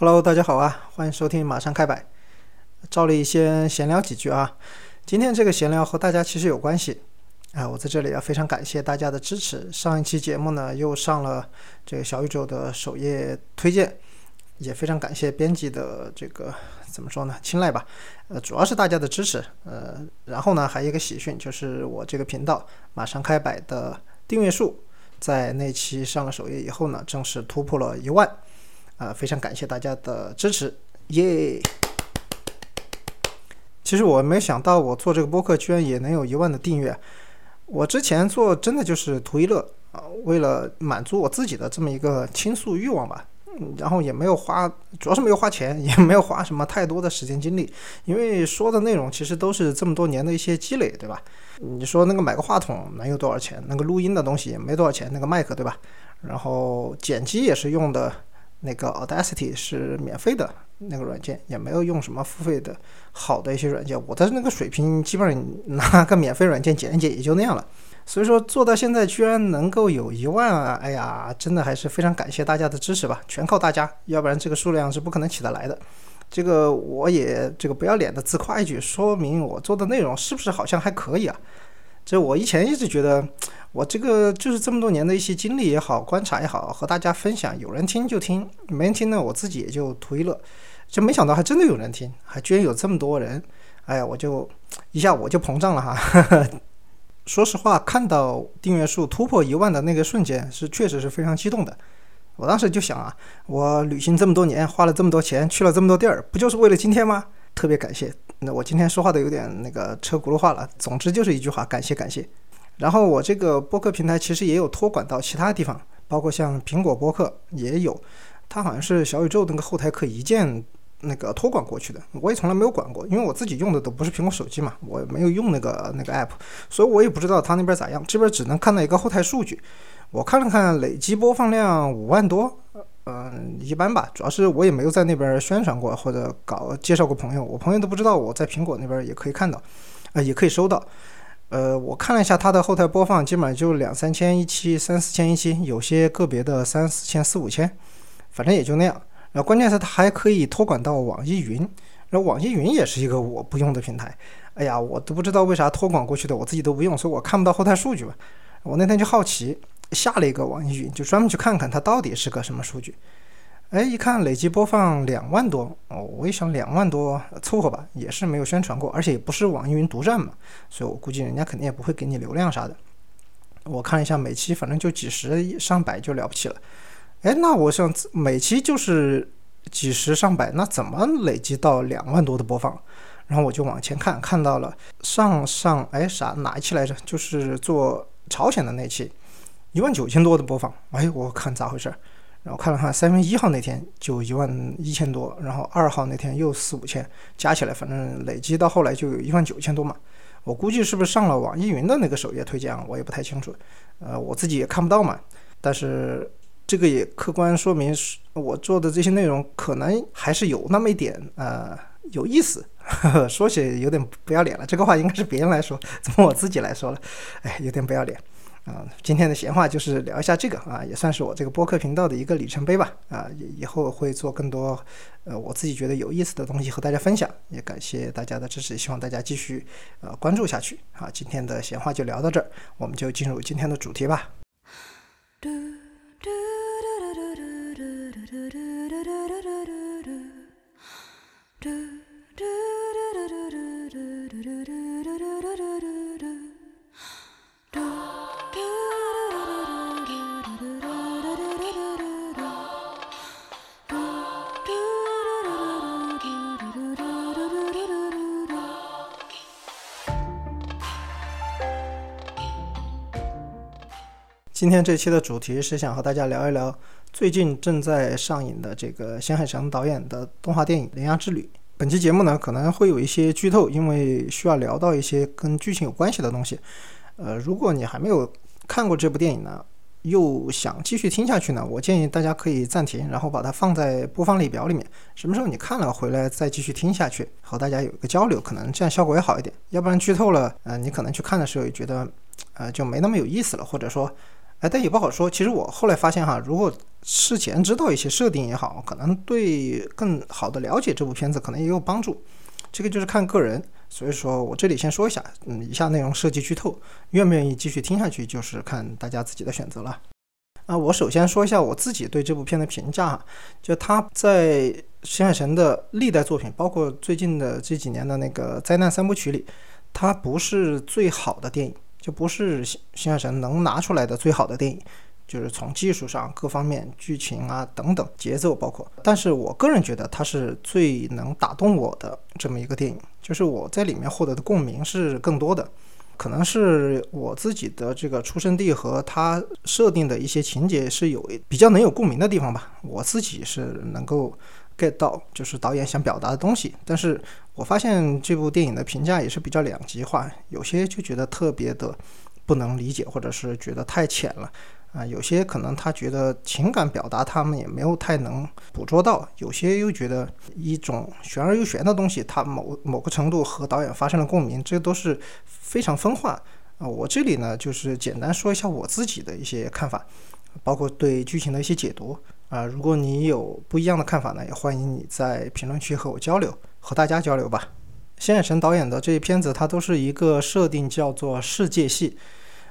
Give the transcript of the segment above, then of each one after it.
Hello，大家好啊，欢迎收听马上开摆。照例先闲聊几句啊。今天这个闲聊和大家其实有关系啊，我在这里要非常感谢大家的支持。上一期节目呢又上了这个小宇宙的首页推荐，也非常感谢编辑的这个怎么说呢青睐吧。呃，主要是大家的支持。呃，然后呢还有一个喜讯，就是我这个频道马上开摆的订阅数在那期上了首页以后呢，正式突破了一万。啊，非常感谢大家的支持，耶！其实我没想到，我做这个播客居然也能有一万的订阅。我之前做真的就是图一乐啊，为了满足我自己的这么一个倾诉欲望吧。然后也没有花，主要是没有花钱，也没有花什么太多的时间精力，因为说的内容其实都是这么多年的一些积累，对吧？你说那个买个话筒能有多少钱？那个录音的东西也没多少钱，那个麦克，对吧？然后剪辑也是用的。那个 Audacity 是免费的那个软件，也没有用什么付费的好的一些软件。我的那个水平，基本上拿个免费软件剪一剪也就那样了。所以说做到现在居然能够有一万啊，哎呀，真的还是非常感谢大家的支持吧，全靠大家，要不然这个数量是不可能起得来的。这个我也这个不要脸的自夸一句，说明我做的内容是不是好像还可以啊？这我以前一直觉得。我这个就是这么多年的一些经历也好，观察也好，和大家分享。有人听就听，没人听呢，我自己也就图一乐。就没想到还真的有人听，还居然有这么多人。哎呀，我就一下我就膨胀了哈。说实话，看到订阅数突破一万的那个瞬间，是确实是非常激动的。我当时就想啊，我旅行这么多年，花了这么多钱，去了这么多地儿，不就是为了今天吗？特别感谢。那我今天说话的有点那个车轱辘话了，总之就是一句话，感谢感谢。然后我这个播客平台其实也有托管到其他地方，包括像苹果播客也有，它好像是小宇宙那个后台可以一键那个托管过去的，我也从来没有管过，因为我自己用的都不是苹果手机嘛，我没有用那个那个 app，所以我也不知道它那边咋样，这边只能看到一个后台数据，我看了看累计播放量五万多，嗯，一般吧，主要是我也没有在那边宣传过或者搞介绍过朋友，我朋友都不知道我在苹果那边也可以看到，啊，也可以收到。呃，我看了一下它的后台播放，基本上就两三千一期，三四千一期，有些个别的三四千、四五千，反正也就那样。然后关键是它还可以托管到网易云，然后网易云也是一个我不用的平台。哎呀，我都不知道为啥托管过去的，我自己都不用，所以我看不到后台数据吧。我那天就好奇，下了一个网易云，就专门去看看它到底是个什么数据。哎，一看累计播放两万多哦，我一想两万多凑合吧，也是没有宣传过，而且也不是网易云独占嘛，所以我估计人家肯定也不会给你流量啥的。我看了一下每期，反正就几十上百就了不起了。哎，那我想每期就是几十上百，那怎么累积到两万多的播放？然后我就往前看，看到了上上哎啥哪一期来着？就是做朝鲜的那期，一万九千多的播放。哎，我看咋回事？然后看了看，三月一号那天就一万一千多，然后二号那天又四五千，加起来反正累积到后来就有一万九千多嘛。我估计是不是上了网易云的那个首页推荐啊？我也不太清楚，呃，我自己也看不到嘛。但是这个也客观说明，我做的这些内容可能还是有那么一点呃有意思。说起有点不要脸了，这个话应该是别人来说，怎么我自己来说了？哎，有点不要脸。啊，今天的闲话就是聊一下这个啊，也算是我这个播客频道的一个里程碑吧。啊，以后会做更多呃我自己觉得有意思的东西和大家分享，也感谢大家的支持，希望大家继续呃关注下去。好，今天的闲话就聊到这儿，我们就进入今天的主题吧。今天这期的主题是想和大家聊一聊最近正在上映的这个新海诚导演的动画电影《铃芽之旅》。本期节目呢可能会有一些剧透，因为需要聊到一些跟剧情有关系的东西。呃，如果你还没有看过这部电影呢，又想继续听下去呢，我建议大家可以暂停，然后把它放在播放列表里面。什么时候你看了回来再继续听下去，和大家有一个交流，可能这样效果也好一点。要不然剧透了，呃，你可能去看的时候也觉得，呃，就没那么有意思了，或者说。哎，但也不好说。其实我后来发现哈，如果事前知道一些设定也好，可能对更好的了解这部片子可能也有帮助。这个就是看个人，所以说我这里先说一下，嗯，以下内容涉及剧透，愿不愿意继续听下去就是看大家自己的选择了。啊，我首先说一下我自己对这部片的评价哈，就他在新海诚的历代作品，包括最近的这几年的那个灾难三部曲里，它不是最好的电影，就不是新新海诚能拿出来的最好的电影。就是从技术上各方面、剧情啊等等、节奏包括，但是我个人觉得它是最能打动我的这么一个电影，就是我在里面获得的共鸣是更多的，可能是我自己的这个出生地和它设定的一些情节是有比较能有共鸣的地方吧，我自己是能够 get 到就是导演想表达的东西，但是我发现这部电影的评价也是比较两极化，有些就觉得特别的不能理解，或者是觉得太浅了。啊，有些可能他觉得情感表达他们也没有太能捕捉到，有些又觉得一种玄而又玄的东西，他某某个程度和导演发生了共鸣，这都是非常分化啊。我这里呢，就是简单说一下我自己的一些看法，包括对剧情的一些解读啊。如果你有不一样的看法呢，也欢迎你在评论区和我交流，和大家交流吧。新海诚导演的这些片子，它都是一个设定叫做世界系。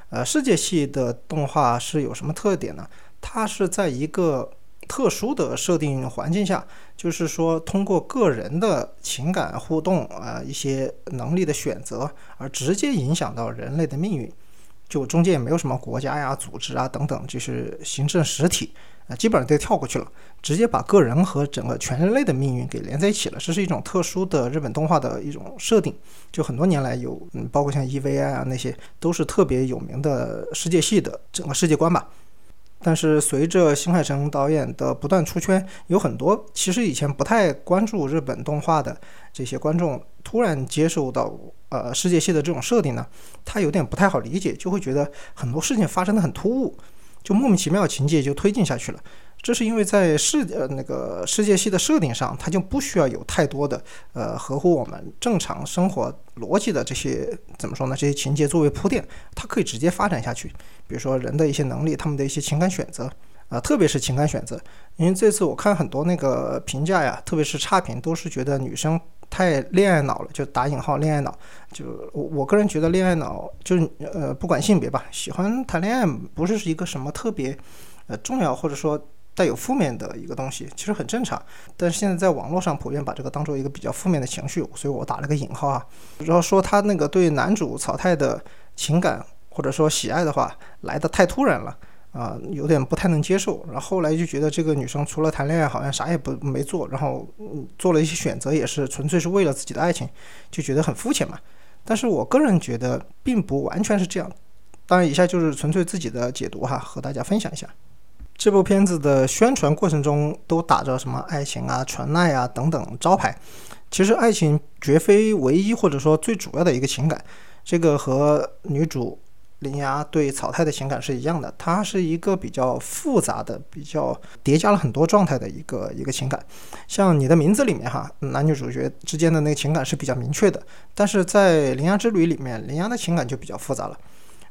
呃，世界系的动画是有什么特点呢？它是在一个特殊的设定环境下，就是说通过个人的情感互动啊，一些能力的选择，而直接影响到人类的命运。就中间也没有什么国家呀、组织啊等等，就是行政实体。啊，基本上都跳过去了，直接把个人和整个全人类的命运给连在一起了。这是一种特殊的日本动画的一种设定，就很多年来有，嗯，包括像 EVA 啊那些，都是特别有名的世界系的整个世界观吧。但是随着新海诚导演的不断出圈，有很多其实以前不太关注日本动画的这些观众，突然接受到呃世界系的这种设定呢，他有点不太好理解，就会觉得很多事情发生的很突兀。就莫名其妙情节就推进下去了，这是因为在世呃那个世界系的设定上，它就不需要有太多的呃合乎我们正常生活逻辑的这些怎么说呢？这些情节作为铺垫，它可以直接发展下去。比如说人的一些能力，他们的一些情感选择啊，特别是情感选择。因为这次我看很多那个评价呀，特别是差评，都是觉得女生。太恋爱脑了，就打引号恋爱脑。就我我个人觉得恋爱脑就是呃不管性别吧，喜欢谈恋爱不是是一个什么特别呃重要或者说带有负面的一个东西，其实很正常。但是现在在网络上普遍把这个当做一个比较负面的情绪，所以我打了个引号啊。然后说他那个对男主草太的情感或者说喜爱的话来的太突然了。啊，有点不太能接受，然后后来就觉得这个女生除了谈恋爱，好像啥也不没做，然后做了一些选择，也是纯粹是为了自己的爱情，就觉得很肤浅嘛。但是我个人觉得并不完全是这样。当然，以下就是纯粹自己的解读哈，和大家分享一下。这部片子的宣传过程中都打着什么爱情啊、纯爱啊等等招牌，其实爱情绝非唯一或者说最主要的一个情感，这个和女主。铃芽对草太的情感是一样的，它是一个比较复杂的、比较叠加了很多状态的一个一个情感。像你的名字里面哈，男女主角之间的那个情感是比较明确的，但是在铃芽之旅里面，铃芽的情感就比较复杂了。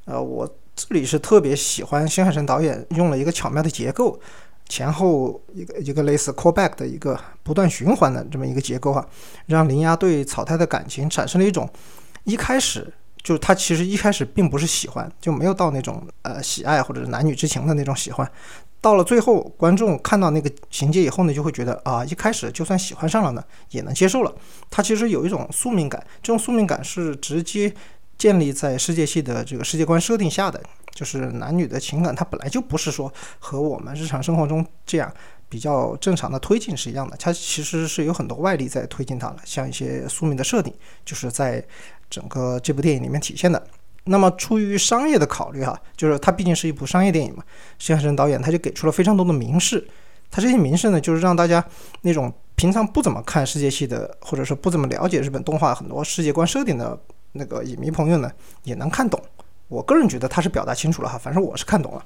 呃，我这里是特别喜欢新海诚导演用了一个巧妙的结构，前后一个一个类似 callback 的一个不断循环的这么一个结构哈，让铃芽对草太的感情产生了一种一开始。就是他其实一开始并不是喜欢，就没有到那种呃喜爱或者是男女之情的那种喜欢。到了最后，观众看到那个情节以后呢，就会觉得啊，一开始就算喜欢上了呢，也能接受了。他其实有一种宿命感，这种宿命感是直接建立在世界系的这个世界观设定下的。就是男女的情感，它本来就不是说和我们日常生活中这样比较正常的推进是一样的，它其实是有很多外力在推进它了，像一些宿命的设定，就是在。整个这部电影里面体现的，那么出于商业的考虑哈，就是它毕竟是一部商业电影嘛，新海诚导演他就给出了非常多的明示，他这些明示呢，就是让大家那种平常不怎么看世界系的，或者说不怎么了解日本动画很多世界观设定的那个影迷朋友呢，也能看懂。我个人觉得他是表达清楚了哈，反正我是看懂了。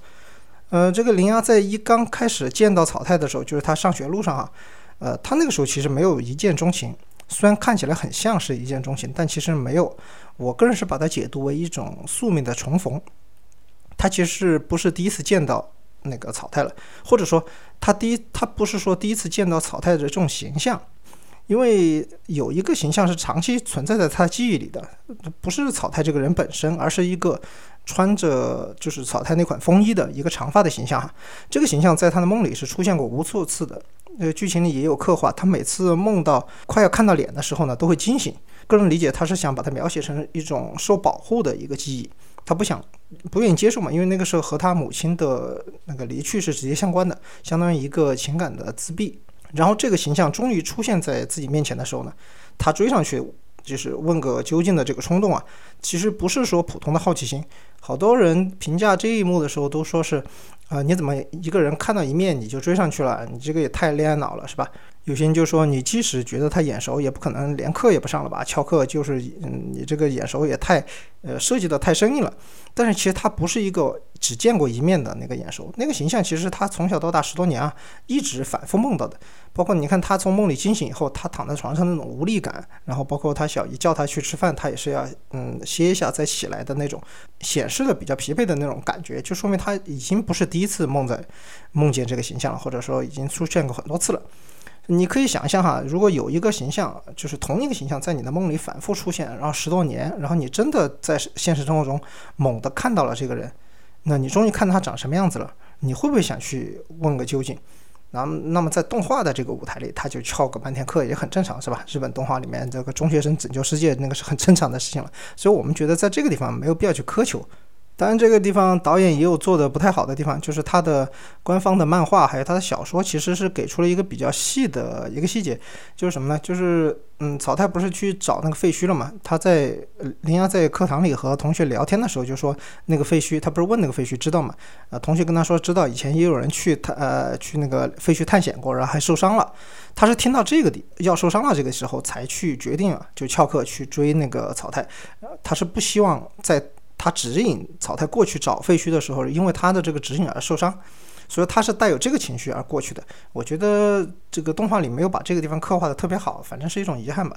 呃，这个林芽在一刚开始见到草太的时候，就是他上学路上哈，呃，他那个时候其实没有一见钟情。虽然看起来很像是一见钟情，但其实没有。我个人是把它解读为一种宿命的重逢。他其实不是第一次见到那个草太了，或者说他第一他不是说第一次见到草太的这种形象。因为有一个形象是长期存在在他记忆里的，不是草太这个人本身，而是一个穿着就是草太那款风衣的一个长发的形象哈。这个形象在他的梦里是出现过无数次的，呃，剧情里也有刻画。他每次梦到快要看到脸的时候呢，都会惊醒。个人理解，他是想把它描写成一种受保护的一个记忆，他不想不愿意接受嘛，因为那个时候和他母亲的那个离去是直接相关的，相当于一个情感的自闭。然后这个形象终于出现在自己面前的时候呢，他追上去就是问个究竟的这个冲动啊，其实不是说普通的好奇心。好多人评价这一幕的时候都说是，啊，你怎么一个人看到一面你就追上去了？你这个也太恋爱脑了，是吧？有些人就说，你即使觉得他眼熟，也不可能连课也不上了吧？翘课就是，嗯，你这个眼熟也太，呃，设计的太生硬了。但是其实他不是一个只见过一面的那个眼熟，那个形象其实他从小到大十多年啊，一直反复梦到的。包括你看他从梦里惊醒以后，他躺在床上那种无力感，然后包括他小姨叫他去吃饭，他也是要嗯歇一下再起来的那种，显示的比较疲惫的那种感觉，就说明他已经不是第一次梦在梦见这个形象了，或者说已经出现过很多次了。你可以想象哈，如果有一个形象，就是同一个形象在你的梦里反复出现，然后十多年，然后你真的在现实生活中猛地看到了这个人，那你终于看到他长什么样子了，你会不会想去问个究竟？那那么在动画的这个舞台里，他就翘个半天课也很正常，是吧？日本动画里面这个中学生拯救世界那个是很正常的事情了，所以我们觉得在这个地方没有必要去苛求。当然，这个地方导演也有做的不太好的地方，就是他的官方的漫画还有他的小说，其实是给出了一个比较细的一个细节，就是什么呢？就是嗯，草太不是去找那个废墟了嘛？他在林芽在课堂里和同学聊天的时候就说，那个废墟，他不是问那个废墟知道吗？呃，同学跟他说知道，以前也有人去探呃去那个废墟探险过，然后还受伤了。他是听到这个地要受伤了这个时候才去决定啊，就翘课去追那个草太，呃，他是不希望在。他指引草太过去找废墟的时候，因为他的这个指引而受伤，所以他是带有这个情绪而过去的。我觉得这个动画里没有把这个地方刻画的特别好，反正是一种遗憾吧。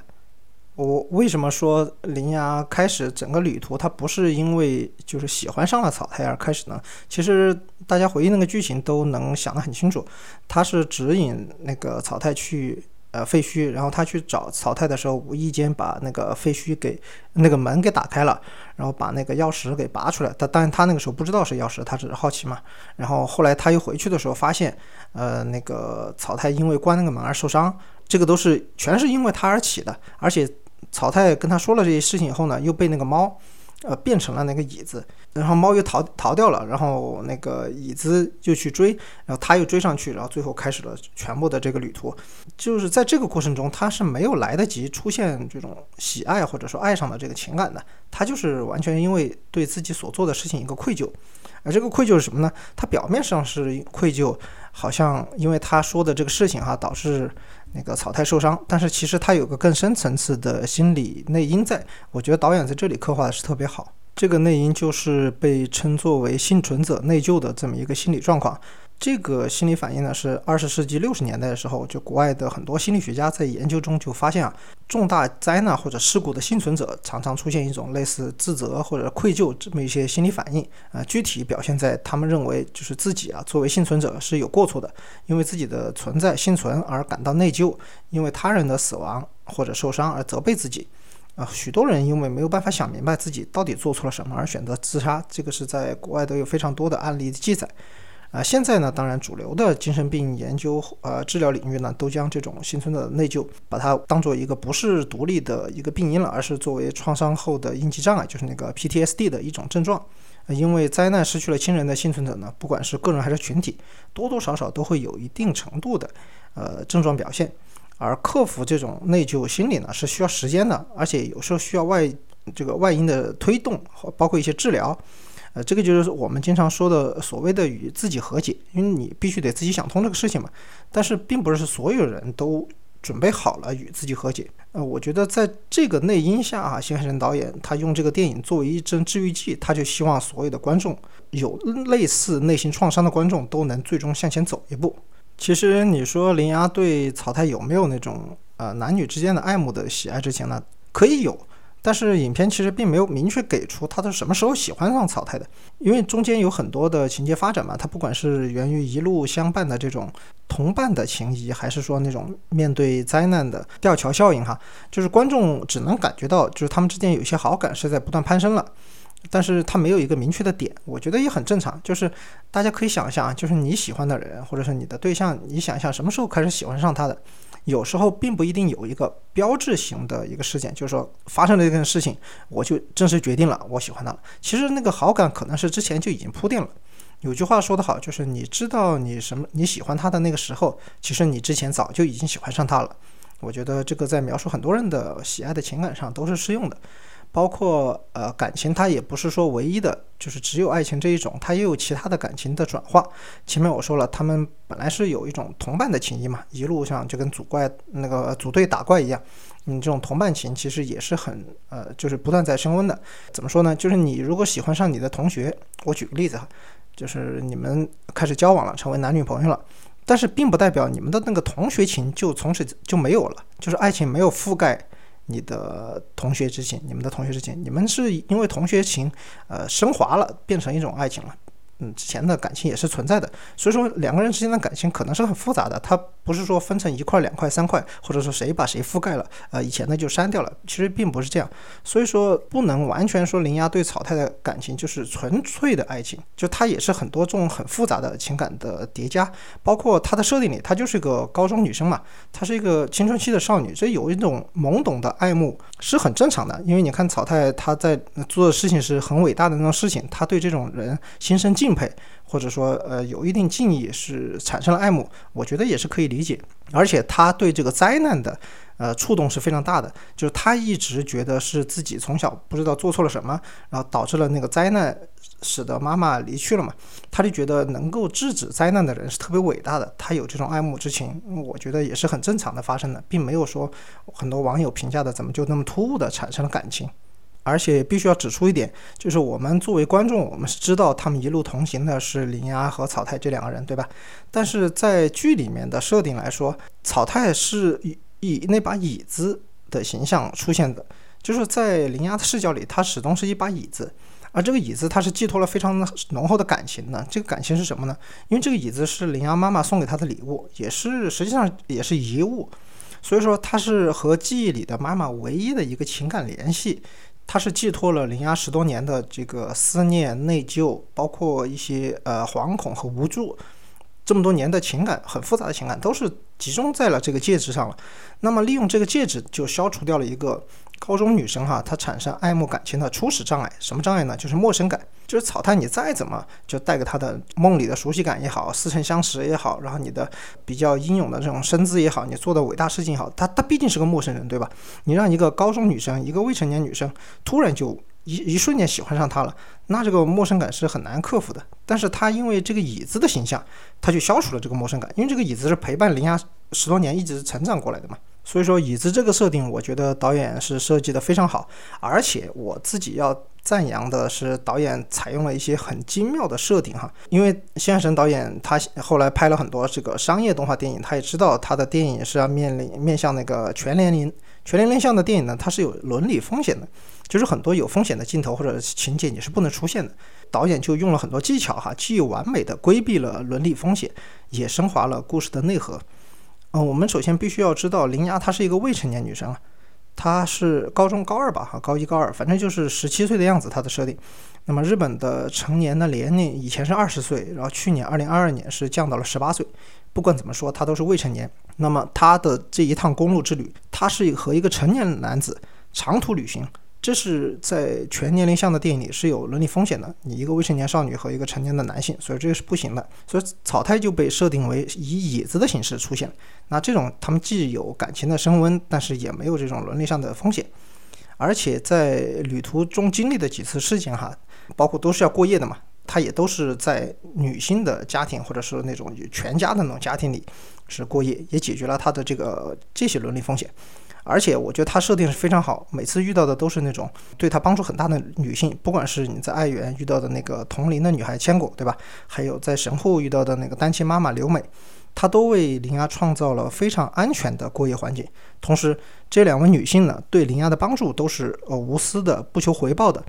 我为什么说林芽开始整个旅途，他不是因为就是喜欢上了草太而开始呢？其实大家回忆那个剧情都能想得很清楚，他是指引那个草太去。呃，废墟，然后他去找草太的时候，无意间把那个废墟给那个门给打开了，然后把那个钥匙给拔出来。他当然他那个时候不知道是钥匙，他只是好奇嘛。然后后来他又回去的时候，发现，呃，那个草太因为关那个门而受伤，这个都是全是因为他而起的。而且草太跟他说了这些事情以后呢，又被那个猫。呃，变成了那个椅子，然后猫又逃逃掉了，然后那个椅子就去追，然后他又追上去，然后最后开始了全部的这个旅途。就是在这个过程中，他是没有来得及出现这种喜爱或者说爱上的这个情感的，他就是完全因为对自己所做的事情一个愧疚。而这个愧疚是什么呢？他表面上是愧疚，好像因为他说的这个事情哈，导致。那个草太受伤，但是其实他有个更深层次的心理内因在，我觉得导演在这里刻画的是特别好。这个内因就是被称作为幸存者内疚的这么一个心理状况。这个心理反应呢，是二十世纪六十年代的时候，就国外的很多心理学家在研究中就发现啊，重大灾难或者事故的幸存者常常出现一种类似自责或者愧疚这么一些心理反应啊，具体表现在他们认为就是自己啊作为幸存者是有过错的，因为自己的存在幸存而感到内疚，因为他人的死亡或者受伤而责备自己啊，许多人因为没有办法想明白自己到底做错了什么而选择自杀，这个是在国外都有非常多的案例的记载。啊，现在呢，当然主流的精神病研究呃治疗领域呢，都将这种幸存的内疚，把它当做一个不是独立的一个病因了，而是作为创伤后的应激障碍，就是那个 PTSD 的一种症状。因为灾难失去了亲人的幸存者呢，不管是个人还是群体，多多少少都会有一定程度的呃症状表现。而克服这种内疚心理呢，是需要时间的，而且有时候需要外这个外因的推动，包括一些治疗。呃，这个就是我们经常说的所谓的与自己和解，因为你必须得自己想通这个事情嘛。但是并不是所有人都准备好了与自己和解。呃，我觉得在这个内因下啊，新海诚导演他用这个电影作为一针治愈剂，他就希望所有的观众有类似内心创伤的观众都能最终向前走一步。其实你说林芽对草太有没有那种呃男女之间的爱慕的喜爱之情呢？可以有。但是影片其实并没有明确给出他是什么时候喜欢上草太的，因为中间有很多的情节发展嘛，他不管是源于一路相伴的这种同伴的情谊，还是说那种面对灾难的吊桥效应哈，就是观众只能感觉到就是他们之间有些好感是在不断攀升了。但是他没有一个明确的点，我觉得也很正常。就是大家可以想象，就是你喜欢的人，或者是你的对象，你想一下什么时候开始喜欢上他的？有时候并不一定有一个标志型的一个事件，就是说发生了一件事情，我就正式决定了我喜欢他了。其实那个好感可能是之前就已经铺垫了。有句话说得好，就是你知道你什么你喜欢他的那个时候，其实你之前早就已经喜欢上他了。我觉得这个在描述很多人的喜爱的情感上都是适用的。包括呃感情，它也不是说唯一的，就是只有爱情这一种，它也有其他的感情的转化。前面我说了，他们本来是有一种同伴的情谊嘛，一路上就跟组怪那个组队打怪一样，你这种同伴情其实也是很呃，就是不断在升温的。怎么说呢？就是你如果喜欢上你的同学，我举个例子哈，就是你们开始交往了，成为男女朋友了，但是并不代表你们的那个同学情就从此就没有了，就是爱情没有覆盖。你的同学之情，你们的同学之情，你们是因为同学情，呃，升华了，变成一种爱情了。嗯，之前的感情也是存在的，所以说两个人之间的感情可能是很复杂的，它不是说分成一块、两块、三块，或者说谁把谁覆盖了，呃，以前的就删掉了，其实并不是这样，所以说不能完全说林芽对草太的感情就是纯粹的爱情，就她也是很多种很复杂的情感的叠加，包括她的设定里，她就是一个高中女生嘛，她是一个青春期的少女，所以有一种懵懂的爱慕是很正常的，因为你看草太她在做的事情是很伟大的那种事情，她对这种人心生敬。配，或者说呃有一定敬意，是产生了爱慕，我觉得也是可以理解。而且他对这个灾难的呃触动是非常大的，就是他一直觉得是自己从小不知道做错了什么，然后导致了那个灾难，使得妈妈离去了嘛。他就觉得能够制止灾难的人是特别伟大的，他有这种爱慕之情，我觉得也是很正常的发生的，并没有说很多网友评价的怎么就那么突兀的产生了感情。而且必须要指出一点，就是我们作为观众，我们是知道他们一路同行的是林芽和草太这两个人，对吧？但是在剧里面的设定来说，草太是以以那把椅子的形象出现的，就是在林芽的视角里，它始终是一把椅子，而这个椅子它是寄托了非常浓厚的感情的。这个感情是什么呢？因为这个椅子是林芽妈妈送给他的礼物，也是实际上也是遗物，所以说它是和记忆里的妈妈唯一的一个情感联系。他是寄托了林芽十多年的这个思念、内疚，包括一些呃惶恐和无助，这么多年的情感，很复杂的情感，都是集中在了这个戒指上了。那么利用这个戒指，就消除掉了一个。高中女生哈，她产生爱慕感情的初始障碍，什么障碍呢？就是陌生感。就是草太，你再怎么就带给她的梦里的熟悉感也好，似曾相识也好，然后你的比较英勇的这种身姿也好，你做的伟大事情也好，她她毕竟是个陌生人，对吧？你让一个高中女生，一个未成年女生，突然就一一瞬间喜欢上他了，那这个陌生感是很难克服的。但是她因为这个椅子的形象，她就消除了这个陌生感，因为这个椅子是陪伴林芽十多年，一直成长过来的嘛。所以说，椅子这个设定，我觉得导演是设计的非常好，而且我自己要赞扬的是，导演采用了一些很精妙的设定哈。因为谢安神导演他后来拍了很多这个商业动画电影，他也知道他的电影是要面临面向那个全年龄、全年龄向的电影呢，它是有伦理风险的，就是很多有风险的镜头或者情节你是不能出现的。导演就用了很多技巧哈，既完美的规避了伦理风险，也升华了故事的内核。嗯，我们首先必须要知道，林芽她是一个未成年女生啊，她是高中高二吧，哈，高一高二，反正就是十七岁的样子。她的设定，那么日本的成年的年龄以前是二十岁，然后去年二零二二年是降到了十八岁。不管怎么说，她都是未成年。那么她的这一趟公路之旅，她是和一个成年男子长途旅行。这是在全年龄向的电影里是有伦理风险的，你一个未成年少女和一个成年的男性，所以这个是不行的。所以草太就被设定为以椅子的形式出现。那这种他们既有感情的升温，但是也没有这种伦理上的风险。而且在旅途中经历的几次事情哈，包括都是要过夜的嘛，他也都是在女性的家庭或者是那种全家的那种家庭里是过夜，也解决了他的这个这些伦理风险。而且我觉得他设定是非常好，每次遇到的都是那种对他帮助很大的女性，不管是你在爱媛遇到的那个同龄的女孩千果，对吧？还有在神户遇到的那个单亲妈妈刘美，他都为铃芽创造了非常安全的过夜环境。同时，这两位女性呢，对铃芽的帮助都是呃无私的，不求回报的。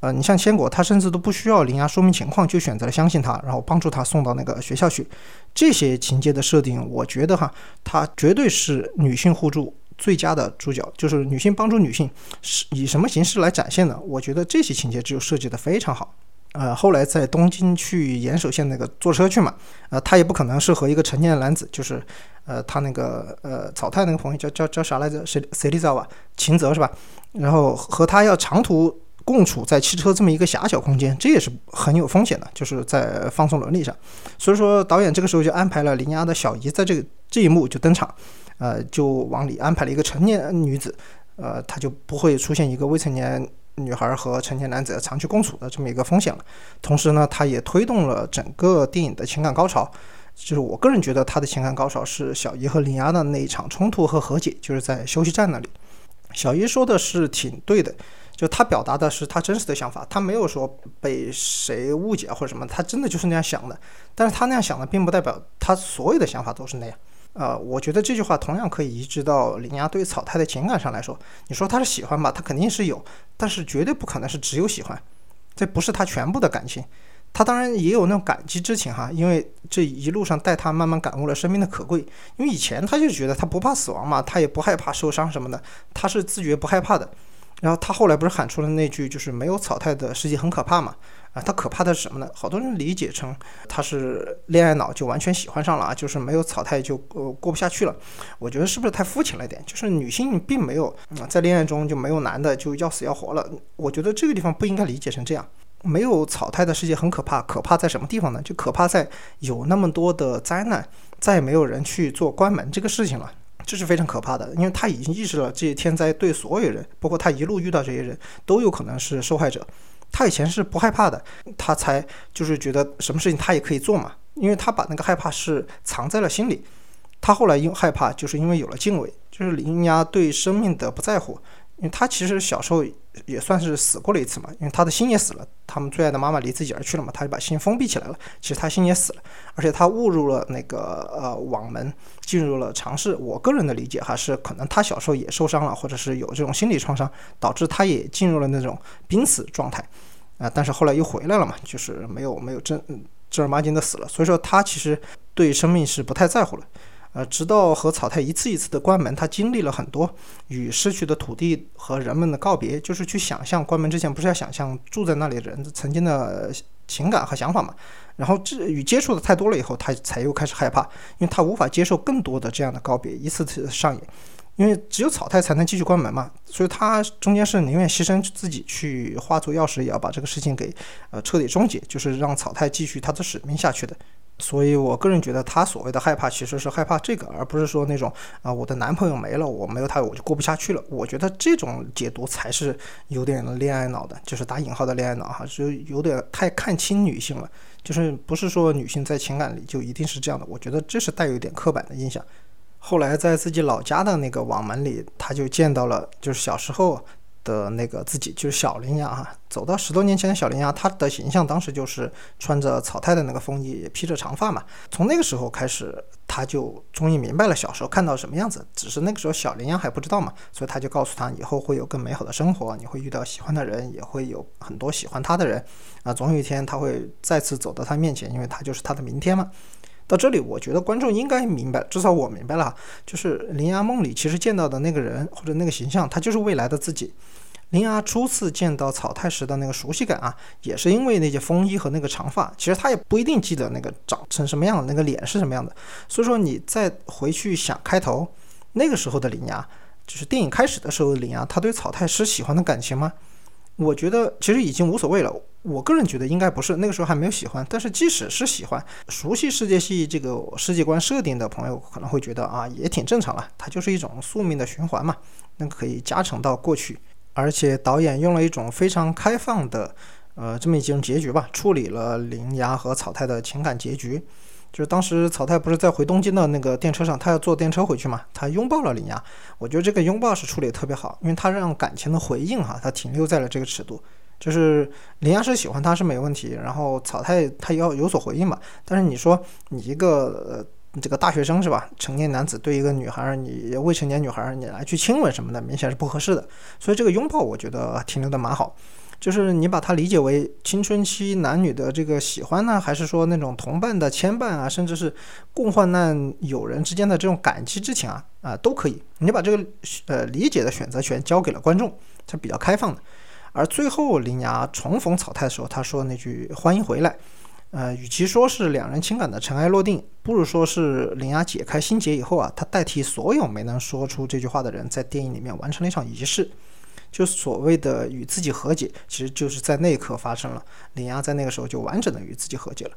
呃，你像千果，她甚至都不需要铃芽说明情况，就选择了相信他，然后帮助他送到那个学校去。这些情节的设定，我觉得哈，他绝对是女性互助最佳的主角，就是女性帮助女性是以什么形式来展现的？我觉得这些情节就设计的非常好。呃，后来在东京去岩手县那个坐车去嘛，呃，他也不可能是和一个成年男子，就是呃，他那个呃草太那个朋友叫叫叫啥来着？谁谁知道吧？秦泽是吧？然后和他要长途。共处在汽车这么一个狭小空间，这也是很有风险的，就是在放松伦理上。所以说，导演这个时候就安排了林丫的小姨在这个这一幕就登场，呃，就往里安排了一个成年女子，呃，她就不会出现一个未成年女孩和成年男子长期共处的这么一个风险了。同时呢，他也推动了整个电影的情感高潮。就是我个人觉得他的情感高潮是小姨和林丫的那一场冲突和和解，就是在休息站那里。小姨说的是挺对的。就他表达的是他真实的想法，他没有说被谁误解或者什么，他真的就是那样想的。但是他那样想的，并不代表他所有的想法都是那样。呃，我觉得这句话同样可以移植到林芽对草太的情感上来说。你说他是喜欢吧，他肯定是有，但是绝对不可能是只有喜欢，这不是他全部的感情。他当然也有那种感激之情哈，因为这一路上带他慢慢感悟了生命的可贵。因为以前他就觉得他不怕死亡嘛，他也不害怕受伤什么的，他是自觉不害怕的。然后他后来不是喊出了那句，就是没有草太的世界很可怕嘛？啊，他可怕的是什么呢？好多人理解成他是恋爱脑，就完全喜欢上了啊，就是没有草太就呃过不下去了。我觉得是不是太肤浅了一点？就是女性并没有啊在恋爱中就没有男的就要死要活了。我觉得这个地方不应该理解成这样。没有草太的世界很可怕，可怕在什么地方呢？就可怕在有那么多的灾难，再也没有人去做关门这个事情了。这是非常可怕的，因为他已经意识了这些天灾对所有人，包括他一路遇到这些人都有可能是受害者。他以前是不害怕的，他才就是觉得什么事情他也可以做嘛，因为他把那个害怕是藏在了心里。他后来因害怕，就是因为有了敬畏，就是林芽对生命的不在乎。因为他其实小时候也算是死过了一次嘛，因为他的心也死了，他们最爱的妈妈离自己而去了嘛，他就把心封闭起来了。其实他心也死了，而且他误入了那个呃网门，进入了尝试。我个人的理解还是可能他小时候也受伤了，或者是有这种心理创伤，导致他也进入了那种濒死状态啊。但是后来又回来了嘛，就是没有没有正正儿八经的死了。所以说他其实对生命是不太在乎了。呃，直到和草太一次一次的关门，他经历了很多与失去的土地和人们的告别，就是去想象关门之前不是要想象住在那里的人曾经的情感和想法嘛？然后这与接触的太多了以后，他才又开始害怕，因为他无法接受更多的这样的告别一次次上演，因为只有草太才能继续关门嘛，所以他中间是宁愿牺牲自己去化作钥匙，也要把这个事情给呃彻底终结，就是让草太继续他的使命下去的。所以，我个人觉得他所谓的害怕，其实是害怕这个，而不是说那种啊，我的男朋友没了，我没有他，我就过不下去了。我觉得这种解读才是有点恋爱脑的，就是打引号的恋爱脑哈，就有点太看清女性了。就是不是说女性在情感里就一定是这样的？我觉得这是带有一点刻板的印象。后来在自己老家的那个网门里，他就见到了，就是小时候。的那个自己就是小羚羊哈，走到十多年前的小羚羊，他的形象当时就是穿着草太的那个风衣，披着长发嘛。从那个时候开始，他就终于明白了小时候看到什么样子，只是那个时候小羚羊还不知道嘛，所以他就告诉他以后会有更美好的生活，你会遇到喜欢的人，也会有很多喜欢他的人啊，总有一天他会再次走到他面前，因为他就是他的明天嘛。到这里，我觉得观众应该明白，至少我明白了，就是林芽梦里其实见到的那个人或者那个形象，他就是未来的自己。林芽初次见到草太时的那个熟悉感啊，也是因为那件风衣和那个长发。其实他也不一定记得那个长成什么样的，那个脸是什么样的。所以说，你再回去想开头那个时候的林芽，就是电影开始的时候的林芽，他对草太师喜欢的感情吗？我觉得其实已经无所谓了。我个人觉得应该不是，那个时候还没有喜欢。但是即使是喜欢，熟悉世界系这个世界观设定的朋友可能会觉得啊，也挺正常了。它就是一种宿命的循环嘛，那可以加成到过去。而且导演用了一种非常开放的，呃，这么一种结局吧，处理了铃芽和草太的情感结局。就是当时草太不是在回东京的那个电车上，他要坐电车回去嘛，他拥抱了林亚。我觉得这个拥抱是处理的特别好，因为他让感情的回应哈，他停留在了这个尺度。就是林亚是喜欢他是没问题，然后草太他要有所回应嘛。但是你说你一个呃这个大学生是吧，成年男子对一个女孩，你未成年女孩你来去亲吻什么的，明显是不合适的。所以这个拥抱我觉得停留的蛮好。就是你把它理解为青春期男女的这个喜欢呢，还是说那种同伴的牵绊啊，甚至是共患难友人之间的这种感激之情啊啊都可以。你把这个呃理解的选择权交给了观众，它比较开放的。而最后林芽重逢草太的时候，他说那句“欢迎回来”，呃，与其说是两人情感的尘埃落定，不如说是林芽解开心结以后啊，他代替所有没能说出这句话的人，在电影里面完成了一场仪式。就所谓的与自己和解，其实就是在那一刻发生了。林芽在那个时候就完整的与自己和解了。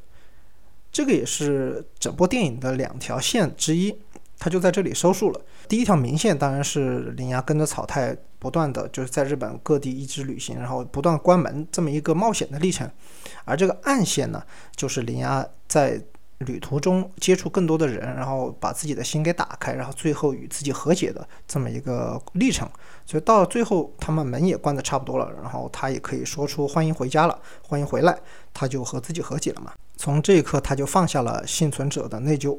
这个也是整部电影的两条线之一，它就在这里收束了。第一条明线当然是林芽跟着草太不断的就是在日本各地一直旅行，然后不断关门这么一个冒险的历程。而这个暗线呢，就是林芽在。旅途中接触更多的人，然后把自己的心给打开，然后最后与自己和解的这么一个历程。所以到了最后，他们门也关得差不多了，然后他也可以说出“欢迎回家了，欢迎回来”，他就和自己和解了嘛。从这一刻，他就放下了幸存者的内疚。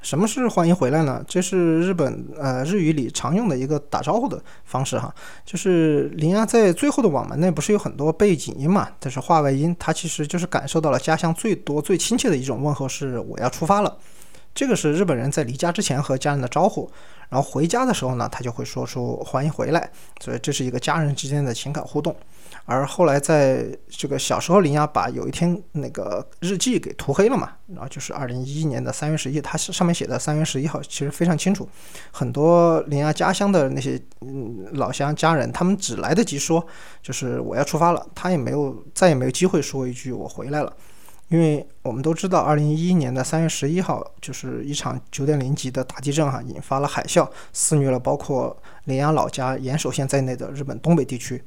什么是欢迎回来呢？这是日本呃日语里常用的一个打招呼的方式哈。就是林芽在最后的网门内不是有很多背景音嘛？但是话外音，他其实就是感受到了家乡最多最亲切的一种问候是我要出发了。这个是日本人在离家之前和家人的招呼，然后回家的时候呢，他就会说出欢迎回来。所以这是一个家人之间的情感互动。而后来，在这个小时候，林芽把有一天那个日记给涂黑了嘛，然后就是二零一一年的三月十一，他上面写的三月十一号，其实非常清楚。很多林芽家乡的那些嗯老乡家人，他们只来得及说，就是我要出发了，他也没有再也没有机会说一句我回来了。因为我们都知道，二零一一年的三月十一号，就是一场九点零级的大地震哈，引发了海啸，肆虐了包括林芽老家岩手县在内的日本东北地区。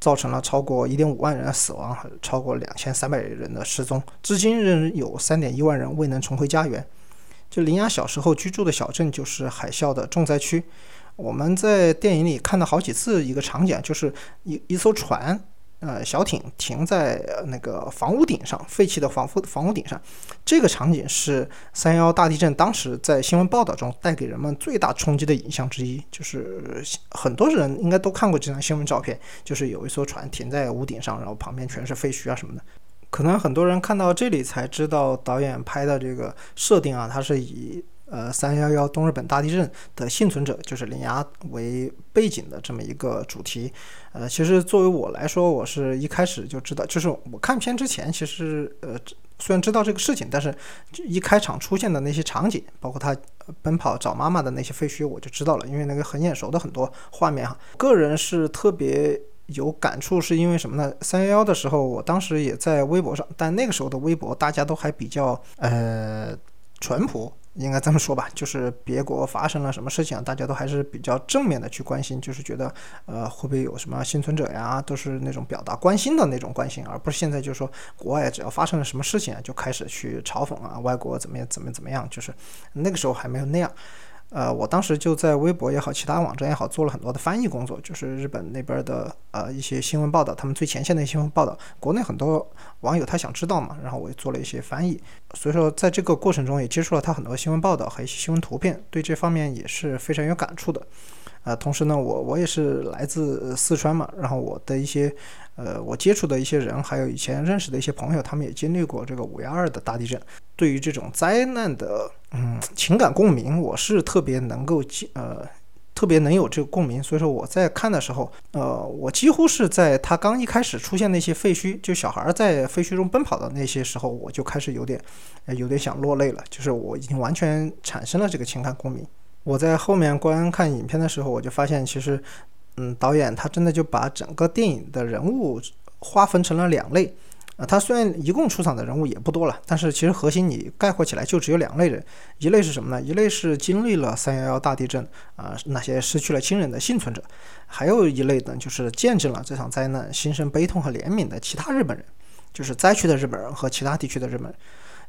造成了超过一点五万人死亡，超过两千三百人的失踪，至今仍有三点一万人未能重回家园。就林芽小时候居住的小镇就是海啸的重灾区。我们在电影里看到好几次一个场景，就是一一艘船。呃，小艇停在那个房屋顶上，废弃的房屋房屋顶上，这个场景是三幺大地震当时在新闻报道中带给人们最大冲击的影像之一。就是很多人应该都看过这张新闻照片，就是有一艘船停在屋顶上，然后旁边全是废墟啊什么的。可能很多人看到这里才知道导演拍的这个设定啊，它是以。呃，三幺幺东日本大地震的幸存者就是林芽为背景的这么一个主题。呃，其实作为我来说，我是一开始就知道，就是我看片之前，其实呃虽然知道这个事情，但是一开场出现的那些场景，包括他奔跑找妈妈的那些废墟，我就知道了，因为那个很眼熟的很多画面哈。个人是特别有感触，是因为什么呢？三幺幺的时候，我当时也在微博上，但那个时候的微博大家都还比较呃淳朴。应该这么说吧，就是别国发生了什么事情，大家都还是比较正面的去关心，就是觉得，呃，会不会有什么幸存者呀，都是那种表达关心的那种关心，而不是现在就是说国外只要发生了什么事情就开始去嘲讽啊，外国怎么样怎么怎么样，就是那个时候还没有那样。呃，我当时就在微博也好，其他网站也好，做了很多的翻译工作，就是日本那边的呃一些新闻报道，他们最前线的新闻报道，国内很多网友他想知道嘛，然后我也做了一些翻译，所以说在这个过程中也接触了他很多新闻报道和一些新闻图片，对这方面也是非常有感触的。呃，同时呢，我我也是来自四川嘛，然后我的一些呃我接触的一些人，还有以前认识的一些朋友，他们也经历过这个五幺二的大地震，对于这种灾难的嗯情感共鸣，我是特别能够接呃特别能有这个共鸣，所以说我在看的时候，呃，我几乎是在他刚一开始出现那些废墟，就小孩在废墟中奔跑的那些时候，我就开始有点有点想落泪了，就是我已经完全产生了这个情感共鸣。我在后面观看影片的时候，我就发现，其实，嗯，导演他真的就把整个电影的人物划分成了两类，啊，他虽然一共出场的人物也不多了，但是其实核心你概括起来就只有两类人，一类是什么呢？一类是经历了三幺幺大地震啊那些失去了亲人的幸存者，还有一类呢就是见证了这场灾难、心生悲痛和怜悯的其他日本人，就是灾区的日本人和其他地区的日本人。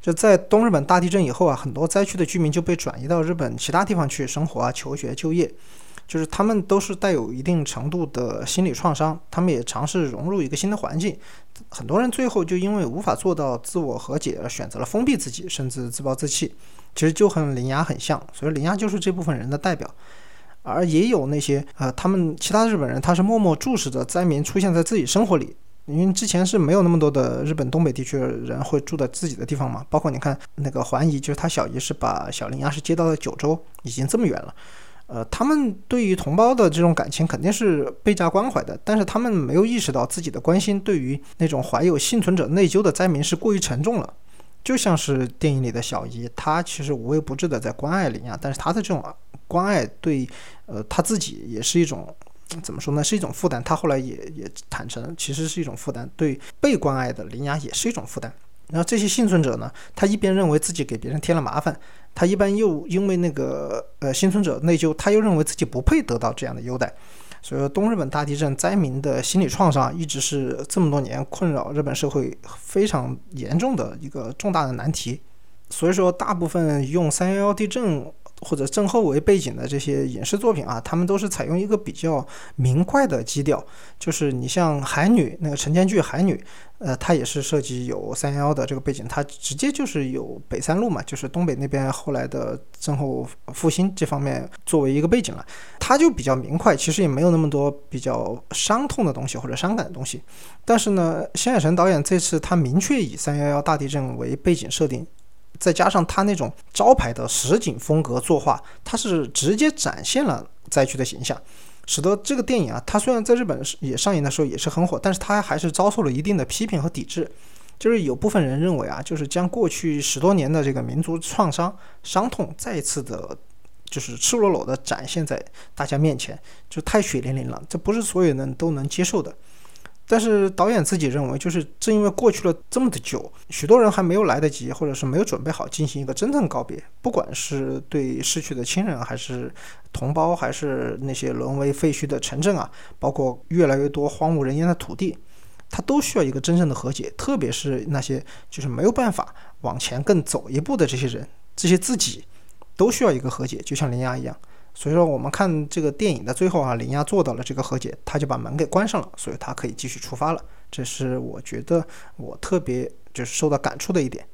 就在东日本大地震以后啊，很多灾区的居民就被转移到日本其他地方去生活啊、求学、就业，就是他们都是带有一定程度的心理创伤，他们也尝试融入一个新的环境。很多人最后就因为无法做到自我和解，而选择了封闭自己，甚至自暴自弃。其实就和林芽很像，所以林芽就是这部分人的代表。而也有那些呃，他们其他日本人，他是默默注视着灾民出现在自己生活里。因为之前是没有那么多的日本东北地区的人会住在自己的地方嘛，包括你看那个环姨，就是他小姨是把小林鸭是接到了九州，已经这么远了。呃，他们对于同胞的这种感情肯定是倍加关怀的，但是他们没有意识到自己的关心对于那种怀有幸存者内疚的灾民是过于沉重了。就像是电影里的小姨，她其实无微不至的在关爱林亚，但是她的这种关爱对呃他自己也是一种。怎么说呢？是一种负担。他后来也也坦诚，其实是一种负担。对被关爱的林芽也是一种负担。然后这些幸存者呢，他一边认为自己给别人添了麻烦，他一般又因为那个呃幸存者内疚，他又认为自己不配得到这样的优待。所以说，东日本大地震灾民的心理创伤一直是这么多年困扰日本社会非常严重的一个重大的难题。所以说，大部分用三幺幺地震。或者震后为背景的这些影视作品啊，他们都是采用一个比较明快的基调，就是你像《海女》那个陈建剧《海女》，呃，它也是涉及有三幺幺的这个背景，它直接就是有北三路嘛，就是东北那边后来的震后复兴这方面作为一个背景了，它就比较明快，其实也没有那么多比较伤痛的东西或者伤感的东西。但是呢，新海诚导演这次他明确以三幺幺大地震为背景设定。再加上他那种招牌的实景风格作画，他是直接展现了灾区的形象，使得这个电影啊，它虽然在日本也上映的时候也是很火，但是它还是遭受了一定的批评和抵制。就是有部分人认为啊，就是将过去十多年的这个民族创伤伤痛再一次的，就是赤裸裸的展现在大家面前，就太血淋淋了，这不是所有人都能接受的。但是导演自己认为，就是正因为过去了这么的久，许多人还没有来得及，或者是没有准备好进行一个真正告别，不管是对逝去的亲人，还是同胞，还是那些沦为废墟的城镇啊，包括越来越多荒无人烟的土地，它都需要一个真正的和解。特别是那些就是没有办法往前更走一步的这些人，这些自己都需要一个和解，就像林芽一样。所以说，我们看这个电影的最后啊，林亚做到了这个和解，他就把门给关上了，所以他可以继续出发了。这是我觉得我特别就是受到感触的一点。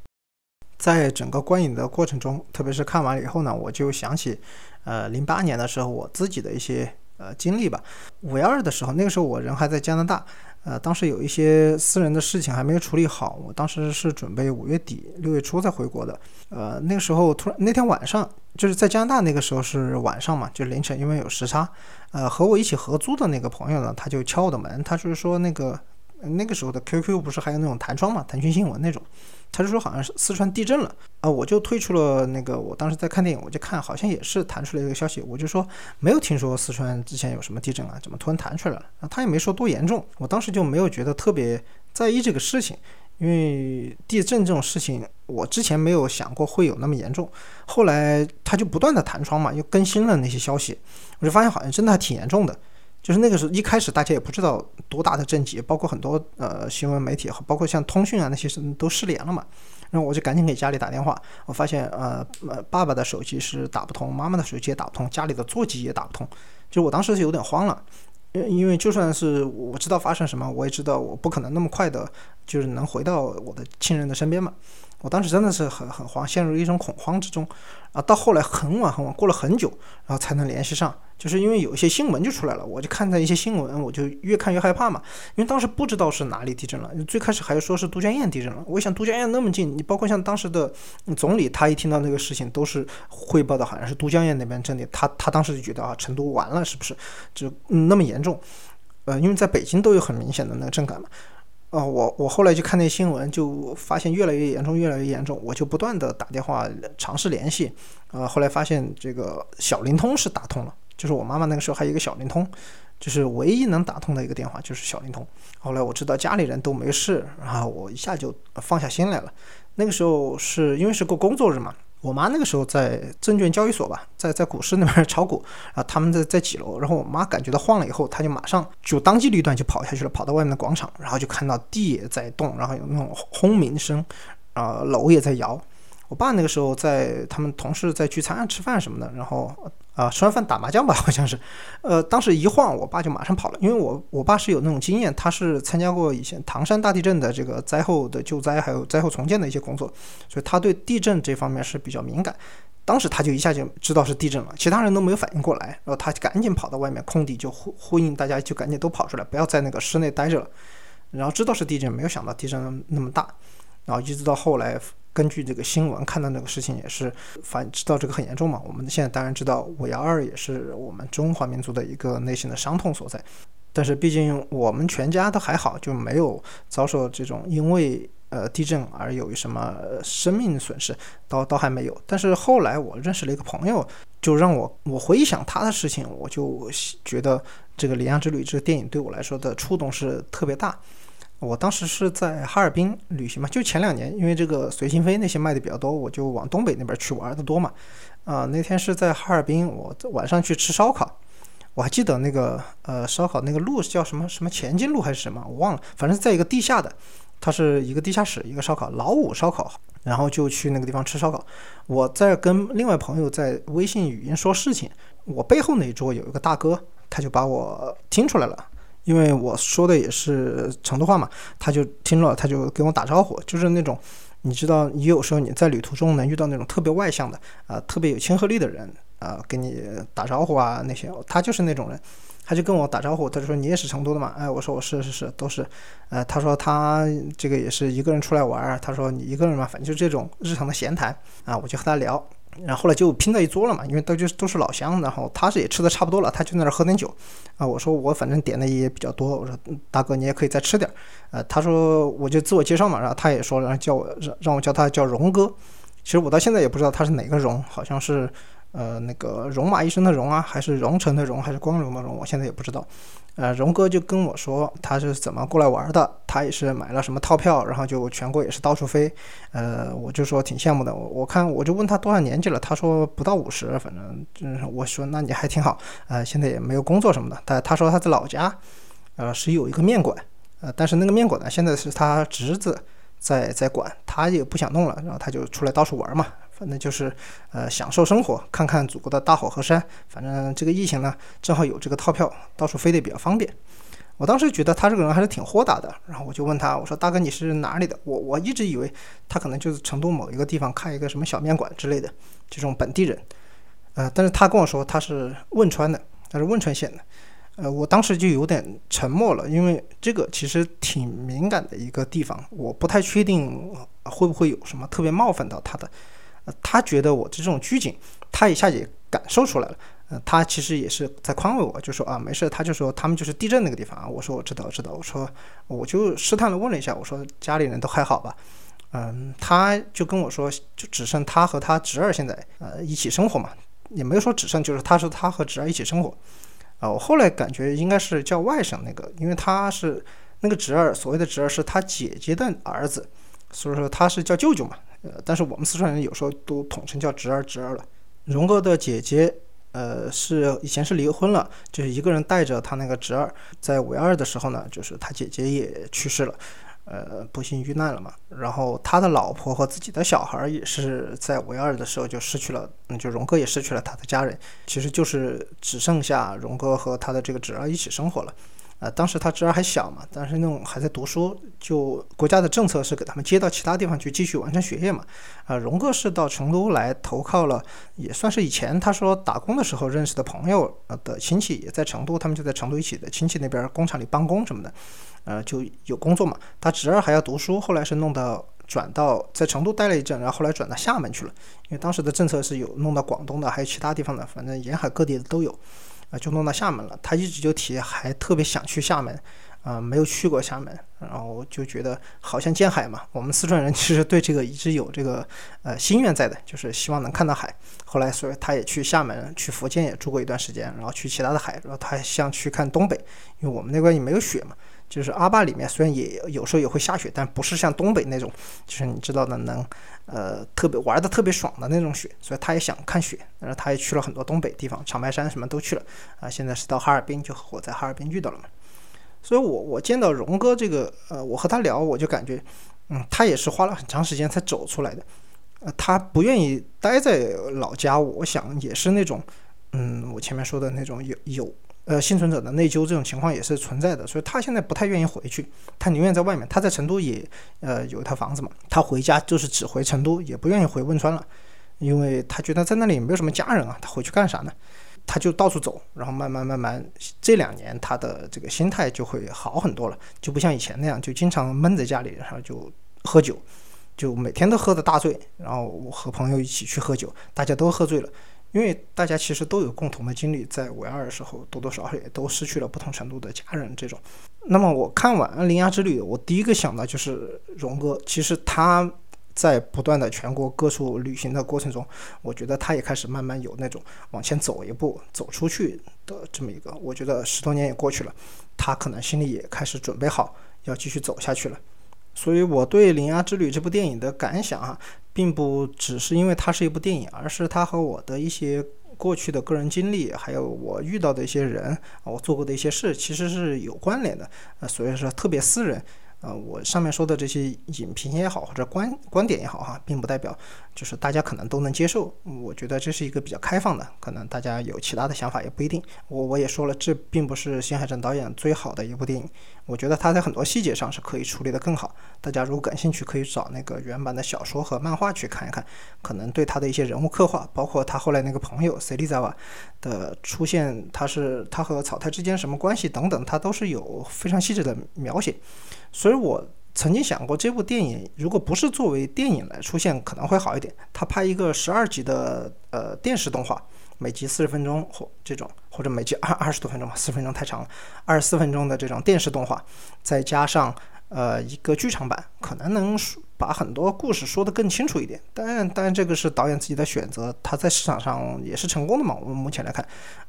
在整个观影的过程中，特别是看完了以后呢，我就想起，呃，零八年的时候我自己的一些呃经历吧。五幺二的时候，那个时候我人还在加拿大。呃，当时有一些私人的事情还没有处理好，我当时是准备五月底六月初再回国的。呃，那个时候突然那天晚上，就是在加拿大那个时候是晚上嘛，就凌晨，因为有时差。呃，和我一起合租的那个朋友呢，他就敲我的门，他就是说那个。那个时候的 QQ 不是还有那种弹窗嘛，腾讯新闻那种，他就说好像是四川地震了啊，我就退出了那个，我当时在看电影，我就看好像也是弹出来一个消息，我就说没有听说四川之前有什么地震啊，怎么突然弹出来了？他也没说多严重，我当时就没有觉得特别在意这个事情，因为地震这种事情我之前没有想过会有那么严重，后来他就不断的弹窗嘛，又更新了那些消息，我就发现好像真的还挺严重的。就是那个时候一开始大家也不知道多大的震级，包括很多呃新闻媒体，包括像通讯啊那些是都失联了嘛。然后我就赶紧给家里打电话，我发现呃呃爸爸的手机是打不通，妈妈的手机也打不通，家里的座机也打不通。就我当时是有点慌了，因为就算是我知道发生什么，我也知道我不可能那么快的，就是能回到我的亲人的身边嘛。我当时真的是很很慌，陷入一种恐慌之中，啊，到后来很晚很晚，过了很久，然后才能联系上，就是因为有一些新闻就出来了，我就看到一些新闻，我就越看越害怕嘛，因为当时不知道是哪里地震了，最开始还说是都江堰地震了，我想都江堰那么近，你包括像当时的总理，他一听到那个事情都是汇报的好像是都江堰那边震的，他他当时就觉得啊，成都完了是不是？就那么严重，呃，因为在北京都有很明显的那个震感嘛。哦，我我后来就看那新闻，就发现越来越严重，越来越严重，我就不断的打电话尝试联系，呃，后来发现这个小灵通是打通了，就是我妈妈那个时候还有一个小灵通，就是唯一能打通的一个电话就是小灵通。后来我知道家里人都没事，然后我一下就放下心来了。那个时候是因为是个工作日嘛。我妈那个时候在证券交易所吧，在在股市那边炒股啊，他们在在几楼，然后我妈感觉到晃了以后，她就马上就当机立断就跑下去了，跑到外面的广场，然后就看到地也在动，然后有那种轰鸣声，啊，楼也在摇。我爸那个时候在他们同事在聚餐吃饭什么的，然后啊吃完饭打麻将吧，好像是，呃，当时一晃，我爸就马上跑了，因为我我爸是有那种经验，他是参加过以前唐山大地震的这个灾后的救灾，还有灾后重建的一些工作，所以他对地震这方面是比较敏感。当时他就一下就知道是地震了，其他人都没有反应过来，然后他赶紧跑到外面空地，就呼呼应大家就赶紧都跑出来，不要在那个室内待着了。然后知道是地震，没有想到地震那么大，然后一直到后来。根据这个新闻看到那个事情也是反知道这个很严重嘛。我们现在当然知道五幺二也是我们中华民族的一个内心的伤痛所在，但是毕竟我们全家都还好，就没有遭受这种因为呃地震而有什么生命损失，倒倒还没有。但是后来我认识了一个朋友，就让我我回想他的事情，我就觉得这个《羚羊之旅》这个电影对我来说的触动是特别大。我当时是在哈尔滨旅行嘛，就前两年，因为这个随心飞那些卖的比较多，我就往东北那边去玩的多嘛。啊，那天是在哈尔滨，我晚上去吃烧烤，我还记得那个呃烧烤那个路叫什么什么前进路还是什么，我忘了，反正在一个地下的，它是一个地下室，一个烧烤老五烧烤，然后就去那个地方吃烧烤。我在跟另外朋友在微信语音说事情，我背后那一桌有一个大哥，他就把我听出来了。因为我说的也是成都话嘛，他就听了，他就跟我打招呼，就是那种，你知道，你有时候你在旅途中能遇到那种特别外向的，啊，特别有亲和力的人，啊，跟你打招呼啊那些，他就是那种人，他就跟我打招呼，他就说你也是成都的嘛，哎，我说我是是是都是，呃，他说他这个也是一个人出来玩，他说你一个人嘛，反正就这种日常的闲谈，啊，我就和他聊。然后后来就拼在一桌了嘛，因为都就都是老乡，然后他是也吃的差不多了，他就在那儿喝点酒，啊，我说我反正点的也比较多，我说大哥你也可以再吃点，呃，他说我就自我介绍嘛，然后他也说，然后叫我让让我叫他叫荣哥，其实我到现在也不知道他是哪个荣，好像是。呃，那个戎马一生的戎啊，还是荣成的荣，还是光荣的荣，我现在也不知道。呃，荣哥就跟我说他是怎么过来玩的，他也是买了什么套票，然后就全国也是到处飞。呃，我就说挺羡慕的。我我看我就问他多少年纪了，他说不到五十，反正就是我说那你还挺好。呃，现在也没有工作什么的。他他说他在老家，呃，是有一个面馆，呃，但是那个面馆呢，现在是他侄子在在管，他也不想弄了，然后他就出来到处玩嘛。反正就是，呃，享受生活，看看祖国的大好河山。反正这个疫情呢，正好有这个套票，到处飞得比较方便。我当时觉得他这个人还是挺豁达的，然后我就问他，我说：“大哥，你是哪里的？”我我一直以为他可能就是成都某一个地方开一个什么小面馆之类的这种本地人。呃，但是他跟我说他是汶川的，他是汶川县的。呃，我当时就有点沉默了，因为这个其实挺敏感的一个地方，我不太确定会不会有什么特别冒犯到他的。他觉得我这种拘谨，他一下也感受出来了。呃，他其实也是在宽慰我，就说啊，没事。他就说他们就是地震那个地方啊。我说我知道，知道。我说我就试探的问了一下，我说家里人都还好吧？嗯，他就跟我说，就只剩他和他侄儿现在呃一起生活嘛，也没有说只剩，就是他说他和侄儿一起生活。啊，我后来感觉应该是叫外甥那个，因为他是那个侄儿，所谓的侄儿是他姐姐的儿子，所以说他是叫舅舅嘛。呃，但是我们四川人有时候都统称叫侄儿侄儿了。荣哥的姐姐，呃，是以前是离婚了，就是一个人带着他那个侄儿，在五幺二的时候呢，就是他姐姐也去世了，呃，不幸遇难了嘛。然后他的老婆和自己的小孩也是在五幺二的时候就失去了，嗯，就荣哥也失去了他的家人，其实就是只剩下荣哥和他的这个侄儿一起生活了。呃，当时他侄儿还小嘛，但是那种还在读书，就国家的政策是给他们接到其他地方去继续完成学业嘛。啊，荣哥是到成都来投靠了，也算是以前他说打工的时候认识的朋友呃的亲戚也在成都，他们就在成都一起的亲戚那边工厂里帮工什么的，呃就有工作嘛。他侄儿还要读书，后来是弄到转到在成都待了一阵，然后后来转到厦门去了，因为当时的政策是有弄到广东的，还有其他地方的，反正沿海各地的都有。啊，就弄到厦门了。他一直就提，还特别想去厦门，啊，没有去过厦门，然后就觉得好像见海嘛。我们四川人其实对这个一直有这个呃心愿在的，就是希望能看到海。后来，所以他也去厦门，去福建也住过一段时间，然后去其他的海，然后他还想去看东北，因为我们那边也没有雪嘛。就是阿坝里面虽然也有时候也会下雪，但不是像东北那种，就是你知道的能，呃，特别玩的特别爽的那种雪。所以他也想看雪，然后他也去了很多东北地方，长白山什么都去了。啊，现在是到哈尔滨，就我在哈尔滨遇到了嘛。所以我我见到荣哥这个，呃，我和他聊，我就感觉，嗯，他也是花了很长时间才走出来的。呃，他不愿意待在老家，我想也是那种，嗯，我前面说的那种有有呃幸存者的内疚这种情况也是存在的，所以他现在不太愿意回去，他宁愿在外面。他在成都也呃有一套房子嘛，他回家就是只回成都，也不愿意回汶川了，因为他觉得在那里也没有什么家人啊，他回去干啥呢？他就到处走，然后慢慢慢慢这两年他的这个心态就会好很多了，就不像以前那样就经常闷在家里，然后就喝酒。就每天都喝的大醉，然后我和朋友一起去喝酒，大家都喝醉了，因为大家其实都有共同的经历，在五幺二的时候，多多少少也都失去了不同程度的家人。这种，那么我看完《铃芽之旅》，我第一个想到就是荣哥。其实他在不断的全国各处旅行的过程中，我觉得他也开始慢慢有那种往前走一步、走出去的这么一个。我觉得十多年也过去了，他可能心里也开始准备好要继续走下去了。所以，我对《铃芽之旅》这部电影的感想啊，并不只是因为它是一部电影，而是它和我的一些过去的个人经历，还有我遇到的一些人啊，我做过的一些事，其实是有关联的。呃，所以说特别私人。呃，我上面说的这些影评也好，或者观观点也好，哈，并不代表就是大家可能都能接受。我觉得这是一个比较开放的，可能大家有其他的想法也不一定。我我也说了，这并不是新海诚导演最好的一部电影。我觉得他在很多细节上是可以处理得更好。大家如果感兴趣，可以找那个原版的小说和漫画去看一看，可能对他的一些人物刻画，包括他后来那个朋友 C 利扎瓦的出现，他是他和草太之间什么关系等等，他都是有非常细致的描写。所以我曾经想过，这部电影如果不是作为电影来出现，可能会好一点。他拍一个十二集的呃电视动画，每集四十分钟或这种，或者每集二二十多分钟吧，四十分钟太长了，二十四分钟的这种电视动画，再加上。呃，一个剧场版可能能把很多故事说得更清楚一点，当然，当然这个是导演自己的选择，他在市场上也是成功的嘛。我们目前来看，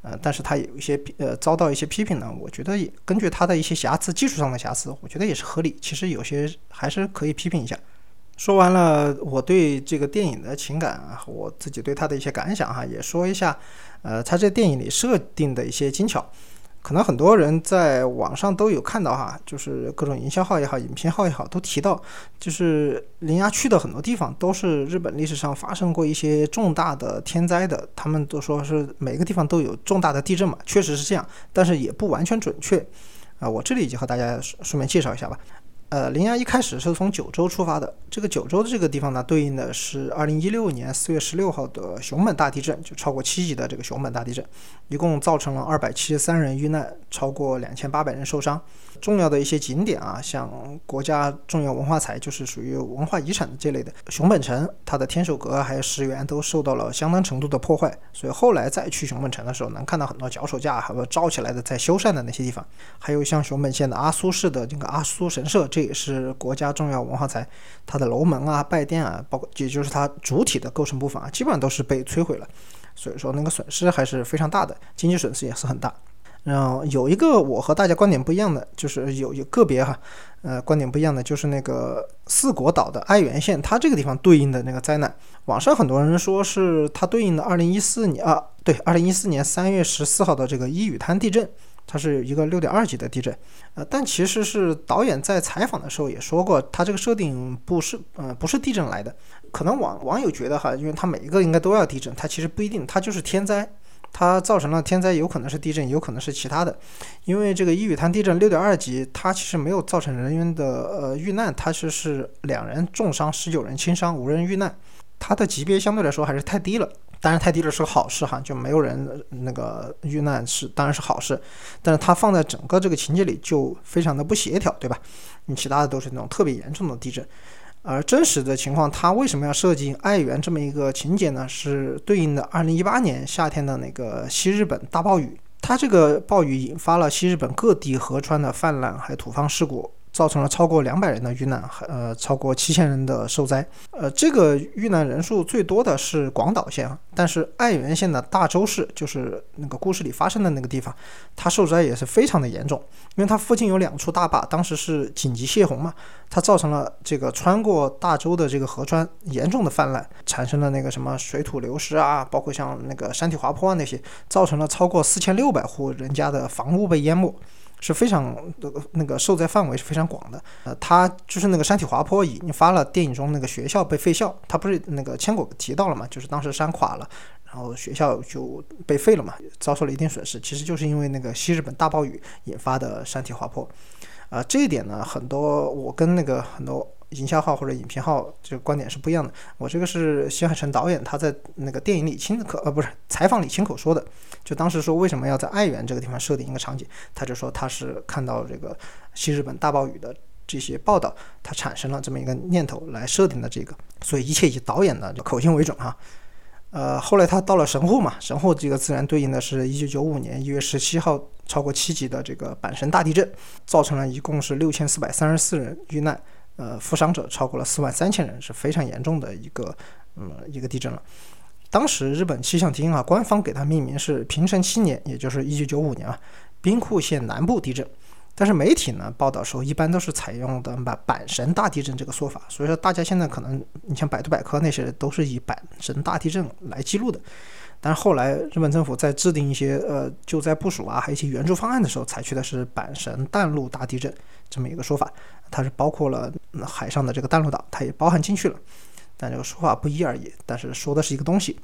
呃，但是他有一些呃遭到一些批评呢，我觉得也根据他的一些瑕疵，技术上的瑕疵，我觉得也是合理。其实有些还是可以批评一下。说完了我对这个电影的情感啊，我自己对他的一些感想哈，也说一下，呃，他这电影里设定的一些精巧。可能很多人在网上都有看到哈，就是各种营销号也好，影片号也好，都提到，就是铃芽去的很多地方都是日本历史上发生过一些重大的天灾的，他们都说是每个地方都有重大的地震嘛，确实是这样，但是也不完全准确，啊，我这里就和大家顺便介绍一下吧。呃，铃芽一开始是从九州出发的。这个九州的这个地方呢，对应的是二零一六年四月十六号的熊本大地震，就超过七级的这个熊本大地震，一共造成了二百七十三人遇难，超过两千八百人受伤。重要的一些景点啊，像国家重要文化财，就是属于文化遗产这类的熊本城，它的天守阁还有石垣都受到了相当程度的破坏。所以后来再去熊本城的时候，能看到很多脚手架，还有罩起来的在修缮的那些地方。还有像熊本县的阿苏市的这个阿苏神社，这这也是国家重要文化财，它的楼门啊、拜殿啊，包括也就是它主体的构成部分啊，基本上都是被摧毁了。所以说那个损失还是非常大的，经济损失也是很大。然后有一个我和大家观点不一样的，就是有有个别哈，呃，观点不一样的就是那个四国岛的爱媛县，它这个地方对应的那个灾难，网上很多人说是它对应的二零一四年啊，对，二零一四年三月十四号的这个伊予滩地震，它是一个六点二级的地震，呃，但其实是导演在采访的时候也说过，他这个设定不是，呃，不是地震来的，可能网网友觉得哈，因为它每一个应该都要地震，它其实不一定，它就是天灾。它造成了天灾，有可能是地震，有可能是其他的。因为这个伊予滩地震六点二级，它其实没有造成人员的呃遇难，它是是两人重伤，十九人轻伤，无人遇难。它的级别相对来说还是太低了，当然太低了是个好事哈，就没有人那个遇难是当然是好事，但是它放在整个这个情节里就非常的不协调，对吧？你其他的都是那种特别严重的地震。而真实的情况，它为什么要设计爱媛这么一个情节呢？是对应的二零一八年夏天的那个西日本大暴雨，它这个暴雨引发了西日本各地河川的泛滥，还有土方事故。造成了超过两百人的遇难，呃，超过七千人的受灾。呃，这个遇难人数最多的是广岛县，但是爱媛县的大洲市，就是那个故事里发生的那个地方，它受灾也是非常的严重，因为它附近有两处大坝，当时是紧急泄洪嘛，它造成了这个穿过大洲的这个河川严重的泛滥，产生了那个什么水土流失啊，包括像那个山体滑坡啊那些，造成了超过四千六百户人家的房屋被淹没。是非常那个受灾范围是非常广的。呃，它就是那个山体滑坡引发了电影中那个学校被废校，他不是那个千果提到了嘛，就是当时山垮了，然后学校就被废了嘛，遭受了一定损失，其实就是因为那个西日本大暴雨引发的山体滑坡。啊，这一点呢，很多我跟那个很多。营销号或者影评号这个观点是不一样的。我这个是新海诚导演他在那个电影里亲口呃不是采访里亲口说的，就当时说为什么要在爱媛这个地方设定一个场景，他就说他是看到这个西日本大暴雨的这些报道，他产生了这么一个念头来设定的这个，所以一切以导演的口径为准哈。呃，后来他到了神户嘛，神户这个自然对应的是一九九五年一月十七号超过七级的这个阪神大地震，造成了一共是六千四百三十四人遇难。呃，负伤者超过了四万三千人，是非常严重的一个，嗯，一个地震了。当时日本气象厅啊，官方给它命名是平成七年，也就是一九九五年啊，兵库县南部地震。但是媒体呢报道说，一般都是采用的阪阪神大地震这个说法。所以说，大家现在可能，你像百度百科那些都是以阪神大地震来记录的。但是后来日本政府在制定一些呃救灾部署啊，还有一些援助方案的时候，采取的是阪神淡路大地震这么一个说法。它是包括了海上的这个淡路岛，它也包含进去了，但这个说法不一而已。但是说的是一个东西。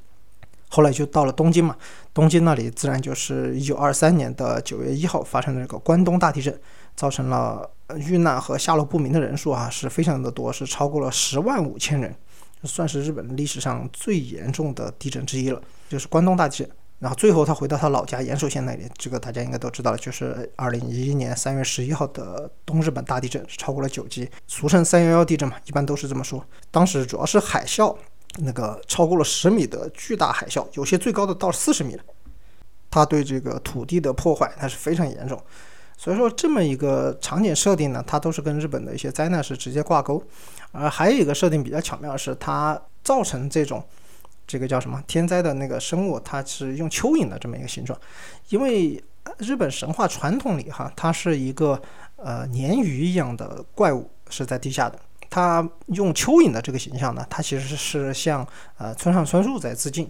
后来就到了东京嘛，东京那里自然就是一九二三年的九月一号发生的这个关东大地震，造成了遇难和下落不明的人数啊是非常的多，是超过了十万五千人，算是日本历史上最严重的地震之一了，就是关东大地震。然后最后他回到他老家岩手县那里，这个大家应该都知道了，就是二零一一年三月十一号的东日本大地震，是超过了九级，俗称三幺幺地震嘛，一般都是这么说。当时主要是海啸，那个超过了十米的巨大海啸，有些最高的到四十米了。它对这个土地的破坏，那是非常严重。所以说这么一个场景设定呢，它都是跟日本的一些灾难是直接挂钩。而还有一个设定比较巧妙的是，它造成这种。这个叫什么天灾的那个生物，它是用蚯蚓的这么一个形状，因为日本神话传统里哈，它是一个呃鲶鱼一样的怪物是在地下的，它用蚯蚓的这个形象呢，它其实是向呃村上春树在致敬。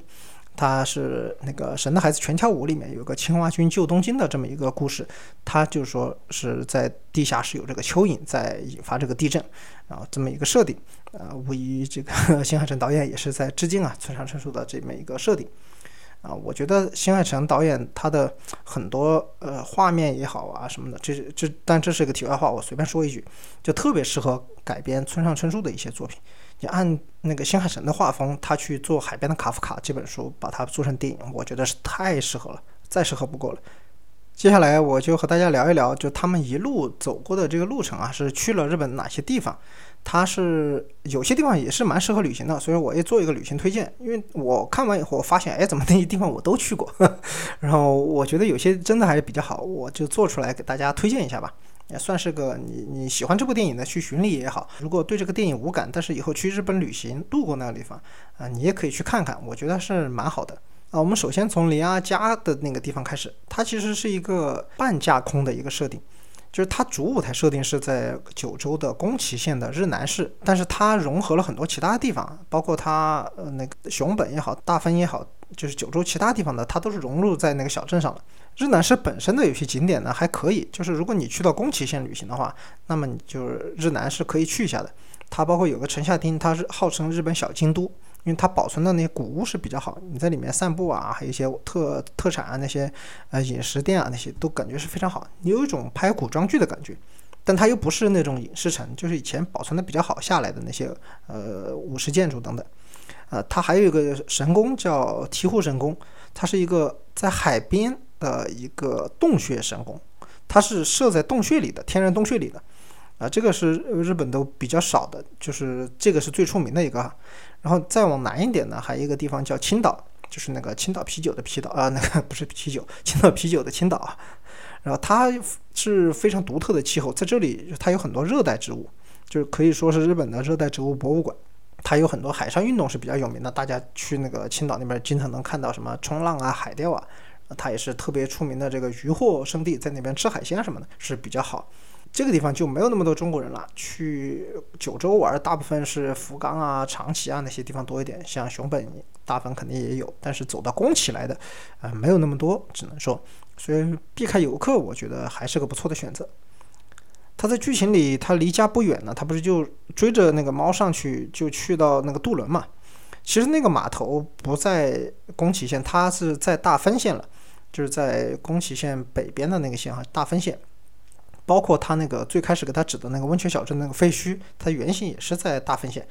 他是那个《神的孩子全跳舞》里面有个青蛙君救东京的这么一个故事，他就说是在地下室有这个蚯蚓在引发这个地震，然后这么一个设定，呃，无疑这个新海诚导演也是在致敬啊村上春树的这么一个设定。啊，我觉得新海诚导演他的很多呃画面也好啊什么的，这是这但这是一个题外话，我随便说一句，就特别适合改编村上春树的一些作品。你按那个新海诚的画风，他去做《海边的卡夫卡》这本书，把它做成电影，我觉得是太适合了，再适合不过了。接下来我就和大家聊一聊，就他们一路走过的这个路程啊，是去了日本哪些地方？它是有些地方也是蛮适合旅行的，所以我也做一个旅行推荐。因为我看完以后发现，哎，怎么那些地方我都去过？然后我觉得有些真的还是比较好，我就做出来给大家推荐一下吧，也算是个你你喜欢这部电影的去巡礼也好。如果对这个电影无感，但是以后去日本旅行路过那个地方啊，你也可以去看看，我觉得是蛮好的啊。我们首先从林阿家的那个地方开始，它其实是一个半架空的一个设定。就是它主舞台设定是在九州的宫崎县的日南市，但是它融合了很多其他地方，包括它呃那个熊本也好，大分也好，就是九州其他地方的，它都是融入在那个小镇上了。日南市本身的有些景点呢还可以，就是如果你去到宫崎县旅行的话，那么你就是日南是可以去一下的。它包括有个城下町，它是号称日本小京都。因为它保存的那些古物是比较好，你在里面散步啊，还有一些特特产啊，那些呃饮食店啊，那些都感觉是非常好，你有一种拍古装剧的感觉，但它又不是那种影视城，就是以前保存的比较好下来的那些呃武士建筑等等，呃，它还有一个神宫叫醍醐神宫，它是一个在海边的一个洞穴神宫，它是设在洞穴里的天然洞穴里的。啊，这个是日本都比较少的，就是这个是最出名的一个。然后再往南一点呢，还有一个地方叫青岛，就是那个青岛啤酒的啤岛啊，那个不是啤酒，青岛啤酒的青岛啊。然后它是非常独特的气候，在这里它有很多热带植物，就是可以说是日本的热带植物博物馆。它有很多海上运动是比较有名的，大家去那个青岛那边经常能看到什么冲浪啊、海钓啊。它也是特别出名的这个渔获圣地，在那边吃海鲜什么的是比较好。这个地方就没有那么多中国人了。去九州玩，大部分是福冈啊、长崎啊那些地方多一点。像熊本、大分肯定也有，但是走到宫崎来的，呃，没有那么多。只能说，所以避开游客，我觉得还是个不错的选择。他在剧情里，他离家不远呢，他不是就追着那个猫上去，就去到那个渡轮嘛。其实那个码头不在宫崎县，它是在大分县了，就是在宫崎县北边的那个县哈，大分县。包括他那个最开始给他指的那个温泉小镇那个废墟，它原型也是在大分县。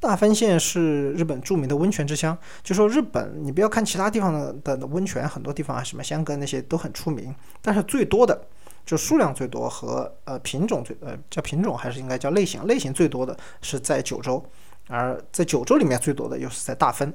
大分县是日本著名的温泉之乡。就说日本，你不要看其他地方的的温泉，很多地方啊，什么香根那些都很出名，但是最多的就数量最多和呃品种最呃叫品种还是应该叫类型，类型最多的是在九州，而在九州里面最多的又是在大分。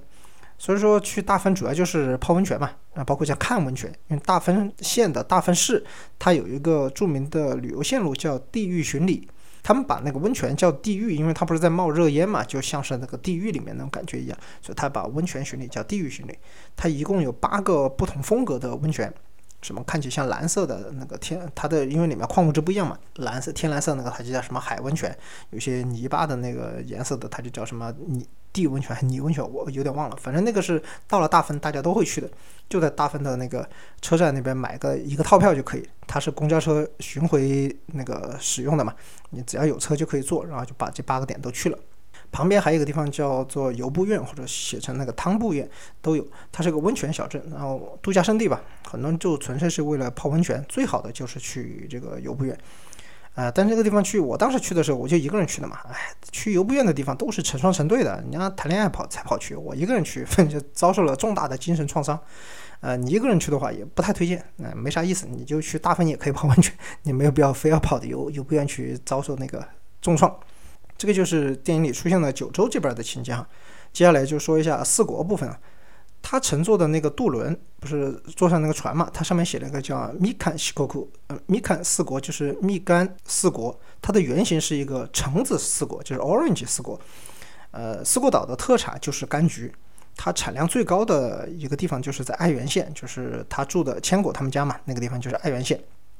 所以说去大分主要就是泡温泉嘛，啊，包括像看温泉，因为大分县的大分市它有一个著名的旅游线路叫地狱巡礼，他们把那个温泉叫地狱，因为它不是在冒热烟嘛，就像是那个地狱里面那种感觉一样，所以他把温泉巡礼叫地狱巡礼。它一共有八个不同风格的温泉，什么看起像蓝色的那个天，它的因为里面矿物质不一样嘛，蓝色天蓝色那个它就叫什么海温泉，有些泥巴的那个颜色的它就叫什么泥。地温泉还泥温泉，我有点忘了。反正那个是到了大分大家都会去的，就在大分的那个车站那边买个一个套票就可以。它是公交车巡回那个使用的嘛，你只要有车就可以坐，然后就把这八个点都去了。旁边还有一个地方叫做游步院，或者写成那个汤步院都有。它是个温泉小镇，然后度假胜地吧，很多人就纯粹是为了泡温泉。最好的就是去这个游步院。啊，但这个地方去，我当时去的时候，我就一个人去的嘛。哎，去游步院的地方都是成双成对的，人家谈恋爱跑才跑去，我一个人去，就遭受了重大的精神创伤。呃，你一个人去的话也不太推荐，嗯，没啥意思，你就去大分也可以泡温泉，你没有必要非要跑的游游步院去遭受那个 重创。这个就是电影里出现的九州这边的情节哈。接下来就说一下四国部分啊。他乘坐的那个渡轮不是坐上那个船嘛？它上面写了一个叫“米坎西库库”，呃，米坎四国就是蜜柑四国。它的原型是一个橙子四国，就是 Orange 四国。呃，四国岛的特产就是柑橘，它产量最高的一个地方就是在爱媛县，就是他住的千果他们家嘛，那个地方就是爱媛县。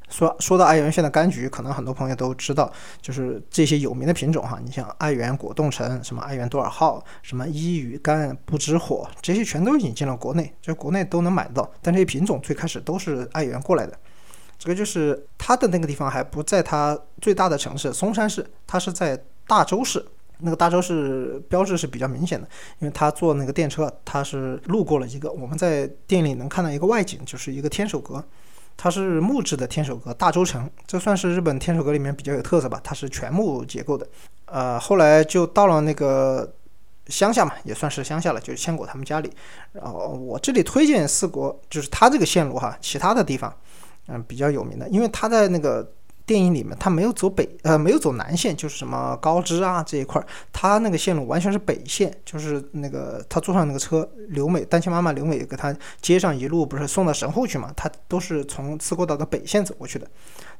说说到爱媛县的柑橘，可能很多朋友都知道，就是这些有名的品种哈。你像爱媛果冻橙，什么爱媛多尔号，什么伊予柑、不知火，这些全都引进了国内，就国内都能买得到。但这些品种最开始都是爱媛过来的。这个就是它的那个地方还不在它最大的城市松山市，它是在大洲市。那个大洲市标志是比较明显的，因为它坐那个电车，它是路过了一个我们在店里能看到一个外景，就是一个天守阁。它是木质的天守阁，大周城，这算是日本天守阁里面比较有特色吧。它是全木结构的，呃，后来就到了那个乡下嘛，也算是乡下了，就是千果他们家里。然后我这里推荐四国，就是它这个线路哈，其他的地方，嗯，比较有名的，因为它在那个。电影里面他没有走北，呃，没有走南线，就是什么高知啊这一块，他那个线路完全是北线，就是那个他坐上那个车，刘美单亲妈妈刘美给他接上一路不是送到神户去嘛，他都是从四国岛的北线走过去的。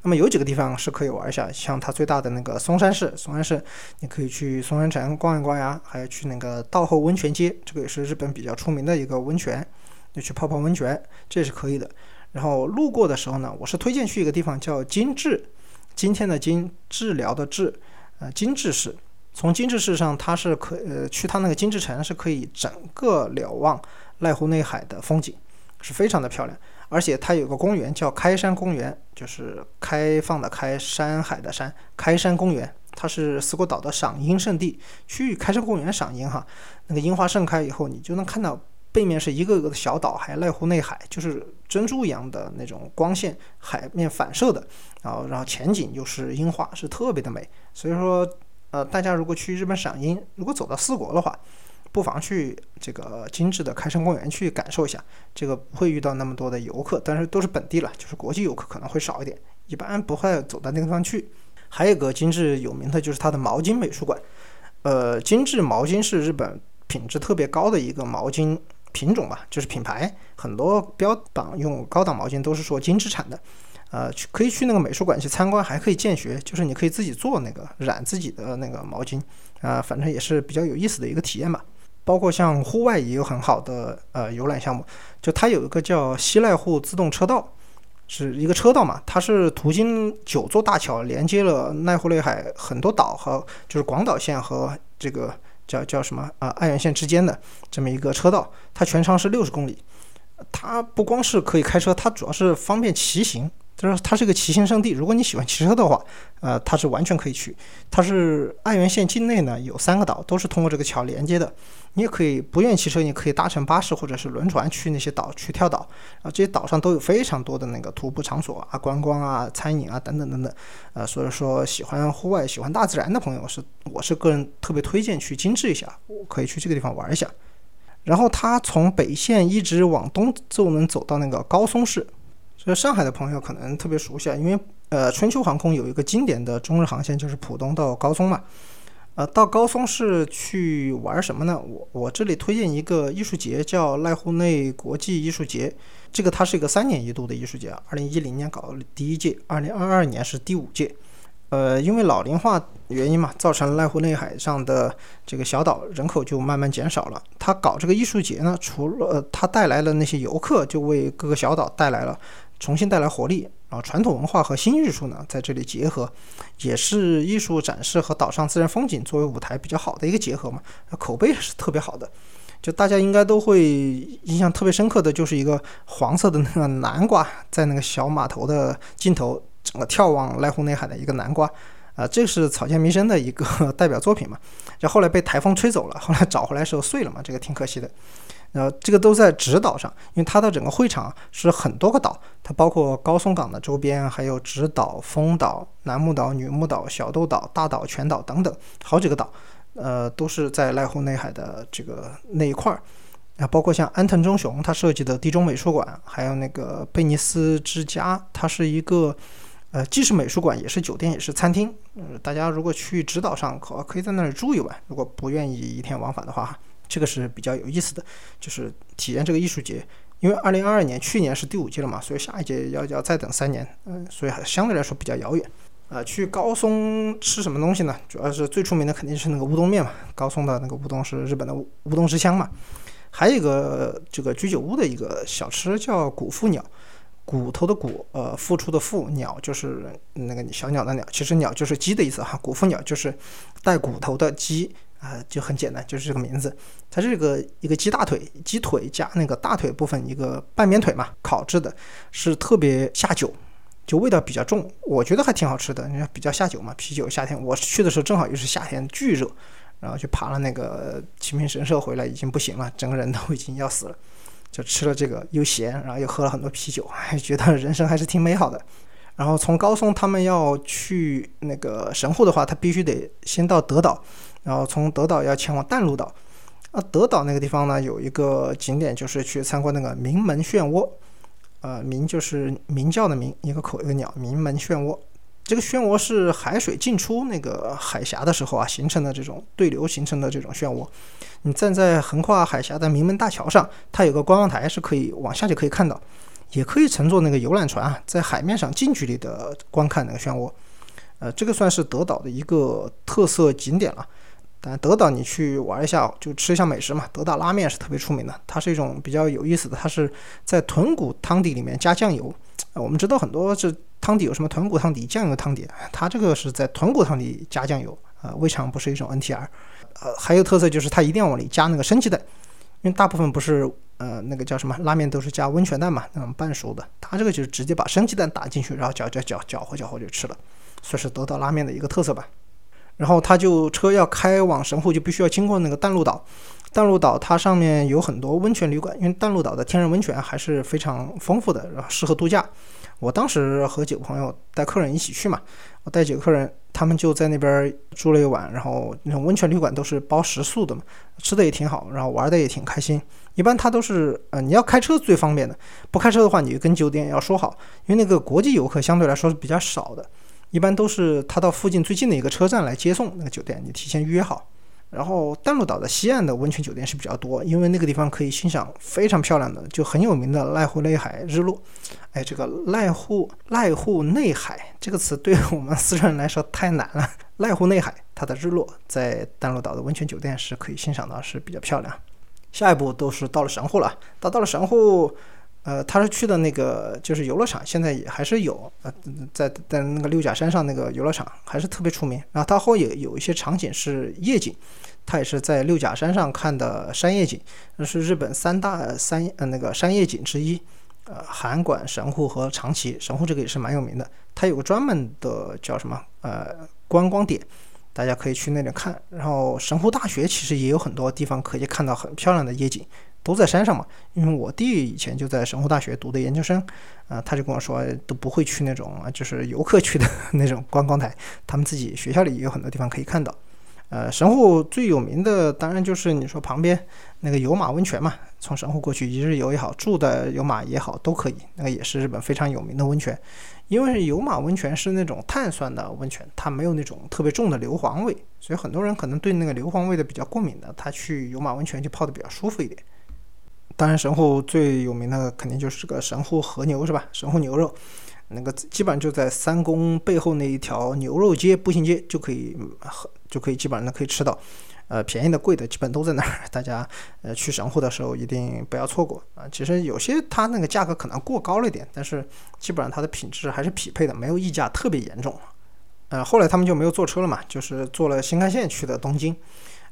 那么有几个地方是可以玩一下，像它最大的那个松山市，松山市你可以去松山城逛一逛呀，还有去那个道后温泉街，这个也是日本比较出名的一个温泉，你去泡泡温泉，这是可以的。然后路过的时候呢，我是推荐去一个地方叫金治，今天的金治疗的治，呃，金治市。从金治市上，它是可呃去它那个金治城是可以整个瞭望濑户内海的风景，是非常的漂亮。而且它有个公园叫开山公园，就是开放的开山海的山，开山公园，它是四国岛的赏樱圣地。去开山公园赏樱哈，那个樱花盛开以后，你就能看到。背面是一个个的小岛，还有濑户内海，就是珍珠一样的那种光线，海面反射的，然后然后前景又是樱花，是特别的美。所以说，呃，大家如果去日本赏樱，如果走到四国的话，不妨去这个精致的开山公园去感受一下。这个不会遇到那么多的游客，但是都是本地了，就是国际游客可能会少一点，一般不会走到那个地方去。还有一个精致有名的就是它的毛巾美术馆，呃，精致毛巾是日本品质特别高的一个毛巾。品种吧，就是品牌，很多标榜用高档毛巾都是说金之产的，呃，去可以去那个美术馆去参观，还可以见学，就是你可以自己做那个染自己的那个毛巾，啊，反正也是比较有意思的一个体验吧。包括像户外也有很好的呃游览项目，就它有一个叫西濑户自动车道，是一个车道嘛，它是途经九座大桥，连接了濑户内海很多岛和就是广岛县和这个。叫叫什么啊？爱媛县之间的这么一个车道，它全长是六十公里，它不光是可以开车，它主要是方便骑行。就是它是个骑行圣地，如果你喜欢骑车的话，呃，它是完全可以去。它是爱媛县境内呢有三个岛，都是通过这个桥连接的。你也可以不愿意骑车，你可以搭乘巴士或者是轮船去那些岛去跳岛。啊，这些岛上都有非常多的那个徒步场所啊、观光啊、餐饮啊等等等等。呃，所以说喜欢户外、喜欢大自然的朋友是，我是个人特别推荐去精致一下，可以去这个地方玩一下。然后它从北线一直往东就能走到那个高松市。这上海的朋友可能特别熟悉啊，因为呃，春秋航空有一个经典的中日航线，就是浦东到高松嘛。呃，到高松是去玩什么呢？我我这里推荐一个艺术节，叫濑户内国际艺术节。这个它是一个三年一度的艺术节啊，二零一零年搞第一届，二零二二年是第五届。呃，因为老龄化原因嘛，造成濑户内海上的这个小岛人口就慢慢减少了。它搞这个艺术节呢，除了它带来了那些游客，就为各个小岛带来了。重新带来活力，然后传统文化和新艺术呢在这里结合，也是艺术展示和岛上自然风景作为舞台比较好的一个结合嘛，口碑是特别好的。就大家应该都会印象特别深刻的就是一个黄色的那个南瓜在那个小码头的尽头，整个眺望濑户内海的一个南瓜，啊，这是草间弥生的一个 代表作品嘛，就后来被台风吹走了，后来找回来时候碎了嘛，这个挺可惜的。然后这个都在直岛上，因为它的整个会场是很多个岛，它包括高松港的周边，还有直岛、丰岛、楠木岛、女木岛、小豆岛、大岛、全岛等等好几个岛，呃，都是在濑户内海的这个那一块儿。啊，包括像安藤忠雄他设计的地中美术馆，还有那个贝尼斯之家，它是一个呃既是美术馆，也是酒店，也是餐厅。呃，大家如果去直岛上可可以在那里住一晚，如果不愿意一天往返的话。这个是比较有意思的，就是体验这个艺术节。因为二零二二年去年是第五届了嘛，所以下一届要要再等三年，嗯，所以还相对来说比较遥远。啊，去高松吃什么东西呢？主要是最出名的肯定是那个乌冬面嘛，高松的那个乌冬是日本的乌冬之乡嘛。还有一个这个居酒屋的一个小吃叫骨腹鸟，骨头的骨，呃，付出的付，鸟就是那个小鸟的鸟，其实鸟就是鸡的意思哈。骨腹鸟就是带骨头的鸡。啊，就很简单，就是这个名字。它是个一个鸡大腿，鸡腿加那个大腿部分一个半边腿嘛，烤制的，是特别下酒，就味道比较重。我觉得还挺好吃的，你看比较下酒嘛，啤酒夏天。我去的时候正好又是夏天，巨热，然后去爬了那个清明神社回来，已经不行了，整个人都已经要死了。就吃了这个又咸，然后又喝了很多啤酒，还觉得人生还是挺美好的。然后从高松他们要去那个神户的话，他必须得先到德岛。然后从德岛要前往淡路岛，啊，德岛那个地方呢，有一个景点就是去参观那个名门漩涡，呃，鸣就是鸣叫的鸣，一个口一个鸟，鸣门漩涡。这个漩涡是海水进出那个海峡的时候啊形成的这种对流形成的这种漩涡。你站在横跨海峡的名门大桥上，它有个观望台是可以往下就可以看到，也可以乘坐那个游览船啊，在海面上近距离的观看那个漩涡。呃，这个算是德岛的一个特色景点了。但德岛你去玩一下，就吃一下美食嘛。德岛拉面是特别出名的，它是一种比较有意思的，它是在豚骨汤底里面加酱油。我们知道很多这汤底有什么豚骨汤底、酱油汤底，它这个是在豚骨汤底加酱油，呃，未尝不是一种 NTR。呃，还有特色就是它一定要往里加那个生鸡蛋，因为大部分不是呃那个叫什么拉面都是加温泉蛋嘛，那种半熟的，它这个就是直接把生鸡蛋打进去，然后搅搅搅搅和搅和就吃了，算是德岛拉面的一个特色吧。然后他就车要开往神户，就必须要经过那个淡路岛。淡路岛它上面有很多温泉旅馆，因为淡路岛的天然温泉还是非常丰富的，然后适合度假。我当时和几个朋友带客人一起去嘛，我带几个客人，他们就在那边住了一晚。然后那种温泉旅馆都是包食宿的嘛，吃的也挺好，然后玩的也挺开心。一般他都是呃，你要开车最方便的，不开车的话，你就跟酒店要说好，因为那个国际游客相对来说是比较少的。一般都是他到附近最近的一个车站来接送那个酒店，你提前预约好。然后淡路岛的西岸的温泉酒店是比较多，因为那个地方可以欣赏非常漂亮的，就很有名的濑户内海日落。哎，这个濑户濑户内海这个词对我们四川人来说太难了。濑户内海它的日落在淡路岛的温泉酒店是可以欣赏到，是比较漂亮。下一步都是到了神户了，到到了神户。呃，他是去的那个就是游乐场，现在也还是有，呃，在在那个六甲山上那个游乐场还是特别出名。然后他后也有一些场景是夜景，他也是在六甲山上看的山夜景，那是日本三大山呃那个山夜景之一。呃，函馆、神户和长崎，神户这个也是蛮有名的，它有个专门的叫什么呃观光点，大家可以去那里看。然后神户大学其实也有很多地方可以看到很漂亮的夜景。都在山上嘛，因为我弟以前就在神户大学读的研究生，啊，他就跟我说都不会去那种就是游客去的 那种观光台，他们自己学校里也有很多地方可以看到。呃，神户最有名的当然就是你说旁边那个有马温泉嘛，从神户过去一日游也好，住的有马也好都可以，那个也是日本非常有名的温泉。因为有马温泉是那种碳酸的温泉，它没有那种特别重的硫磺味，所以很多人可能对那个硫磺味的比较过敏的，他去有马温泉就泡的比较舒服一点。当然，神户最有名的肯定就是这个神户和牛，是吧？神户牛肉，那个基本上就在三宫背后那一条牛肉街步行街就可以，就可以基本上可以吃到。呃，便宜的、贵的，基本都在那儿。大家呃去神户的时候一定不要错过啊！其实有些它那个价格可能过高了一点，但是基本上它的品质还是匹配的，没有溢价特别严重。呃，后来他们就没有坐车了嘛，就是坐了新干线去的东京。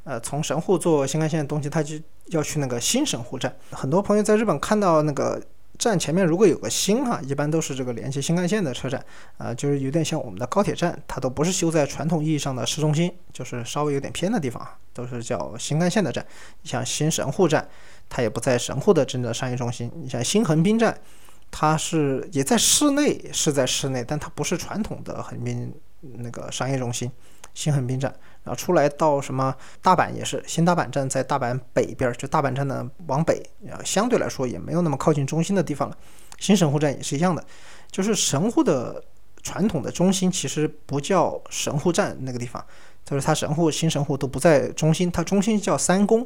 呃，从神户坐新干线的东京，他就要去那个新神户站。很多朋友在日本看到那个站前面如果有个新哈，一般都是这个连接新干线的车站，啊，就是有点像我们的高铁站，它都不是修在传统意义上的市中心，就是稍微有点偏的地方，都是叫新干线的站。你像新神户站，它也不在神户的真正的商业中心。你像新横滨站，它是也在市内，是在市内，但它不是传统的横滨那个商业中心。新横滨站，然后出来到什么大阪也是，新大阪站在大阪北边，就大阪站的往北，呃，相对来说也没有那么靠近中心的地方了。新神户站也是一样的，就是神户的传统的中心其实不叫神户站那个地方，就是它神户、新神户都不在中心，它中心叫三宫，